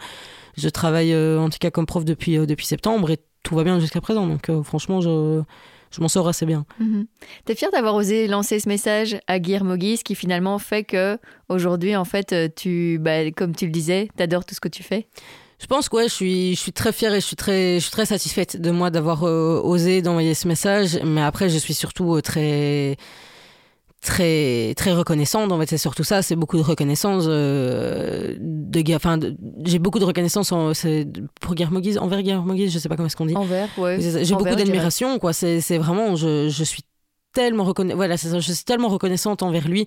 je travaille en tout cas comme prof depuis, depuis septembre et tout va bien jusqu'à présent. Donc, franchement, je je m'en sors assez bien. Mhm. Tu es fier d'avoir osé lancer ce message à Guillermo Guise qui finalement fait que aujourd'hui, en fait, tu, bah, comme tu le disais, tu adores tout ce que tu fais? Je pense que ouais, je suis, je suis très fière et je suis très, je suis très satisfaite de moi d'avoir euh, osé d'envoyer ce message. Mais après, je suis surtout euh, très, très très reconnaissante en fait c'est surtout ça c'est beaucoup de reconnaissance euh, de enfin j'ai beaucoup de reconnaissance en, pour Guillermo Guise envers Guillermo Guise je sais pas comment est-ce qu'on dit. Envers ouais. J'ai beaucoup d'admiration quoi c'est c'est vraiment je, je suis tellement reconnaissante voilà je suis tellement reconnaissante envers lui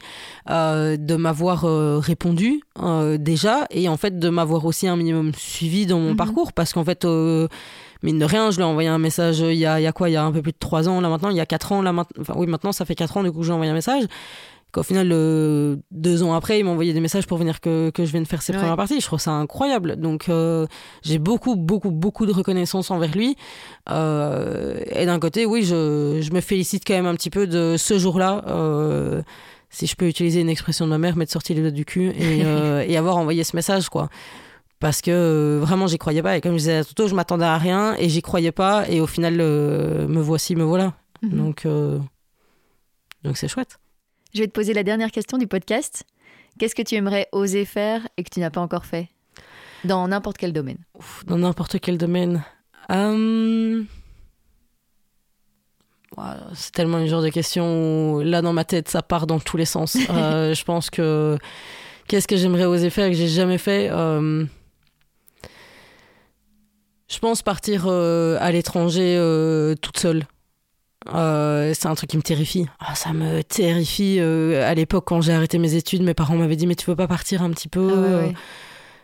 euh, de m'avoir euh, répondu euh, déjà et en fait de m'avoir aussi un minimum suivi dans mon mhm. parcours parce qu'en fait mine de rien, je lui ai envoyé un message euh, il y a, il y a quoi Il y a un peu plus de 3 ans là maintenant, il y a 4 ans là maintenant. Enfin oui, maintenant ça fait 4 ans du coup que j'ai envoyé un message. Qu'au final, euh, deux ans après, il m'a envoyé des messages pour venir que, que je vienne faire ses premières parties. Je trouve ça incroyable. Donc euh, j'ai beaucoup, beaucoup, beaucoup de reconnaissance envers lui. Euh, et d'un côté, oui, je, je, me félicite quand même un petit peu de ce jour-là. Si je peux utiliser une expression de ma mère, m'être sorti les doigts du cul et, et avoir envoyé ce message, quoi parce que euh, vraiment j'y croyais pas. Et comme je disais tout je m'attendais à rien et j'y croyais pas. Et au final euh, me voici me voilà. Mhm. donc euh, donc c'est chouette. Je vais te poser la dernière question du podcast. Qu'est-ce que tu aimerais oser faire et que tu n'as pas encore fait? Dans n'importe quel domaine. Dans n'importe quel domaine. C'est tellement une genre de question où là dans ma tête ça part dans tous les sens. Je pense que qu'est-ce que j'aimerais oser faire et que j'ai jamais fait? Je pense partir à l'étranger toute seule. c'est un truc qui me terrifie. Ah, ça me terrifie. à l'époque, quand j'ai arrêté mes études, mes parents m'avaient dit Mais tu veux pas partir un petit peu ah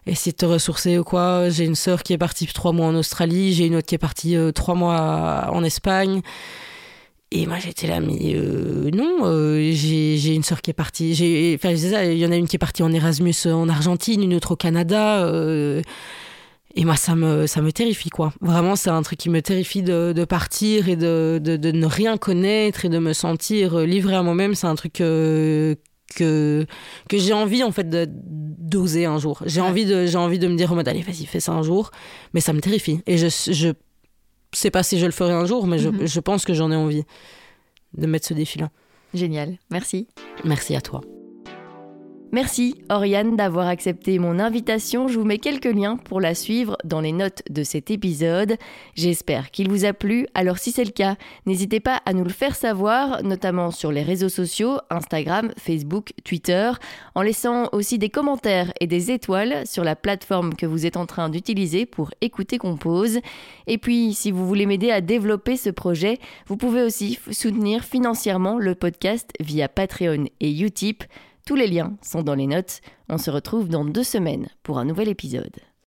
essayer de te ressourcer ou quoi. J'ai une sœur qui est partie trois mois en Australie, j'ai une autre qui est partie euh, trois mois en Espagne. Et moi j'étais là, mais euh, non, euh, j'ai une sœur qui est partie. Enfin, il y en a une qui est partie en Erasmus en Argentine, une autre au Canada. Et moi, ça me, ça me terrifie, quoi. Vraiment, c'est un truc qui me terrifie de, de partir et de, de, de, ne rien connaître et de me sentir livrée à moi-même. C'est un truc que, que j'ai envie en fait d'oser un jour. J'ai envie de j'ai envie de me dire oh, allez vas-y fais ça un jour, mais ça me terrifie et je je sais pas si je le ferai un jour, mais je, mhm. je pense que j'en ai envie de mettre ce défi là. Génial, merci. Merci à toi. Merci Oriane d'avoir accepté mon invitation. Je vous mets quelques liens pour la suivre dans les notes de cet épisode. J'espère qu'il vous a plu. Alors si c'est le cas, n'hésitez pas à nous le faire savoir, notamment sur les réseaux sociaux, Instagram, Facebook, Twitter, en laissant aussi des commentaires et des étoiles sur la plateforme que vous êtes en train d'utiliser pour écouter Compose. Et puis, si vous voulez m'aider à développer ce projet, vous pouvez aussi soutenir financièrement le podcast via Patreon et Utip. Tous les liens sont dans les notes. On se retrouve dans deux semaines pour un nouvel épisode.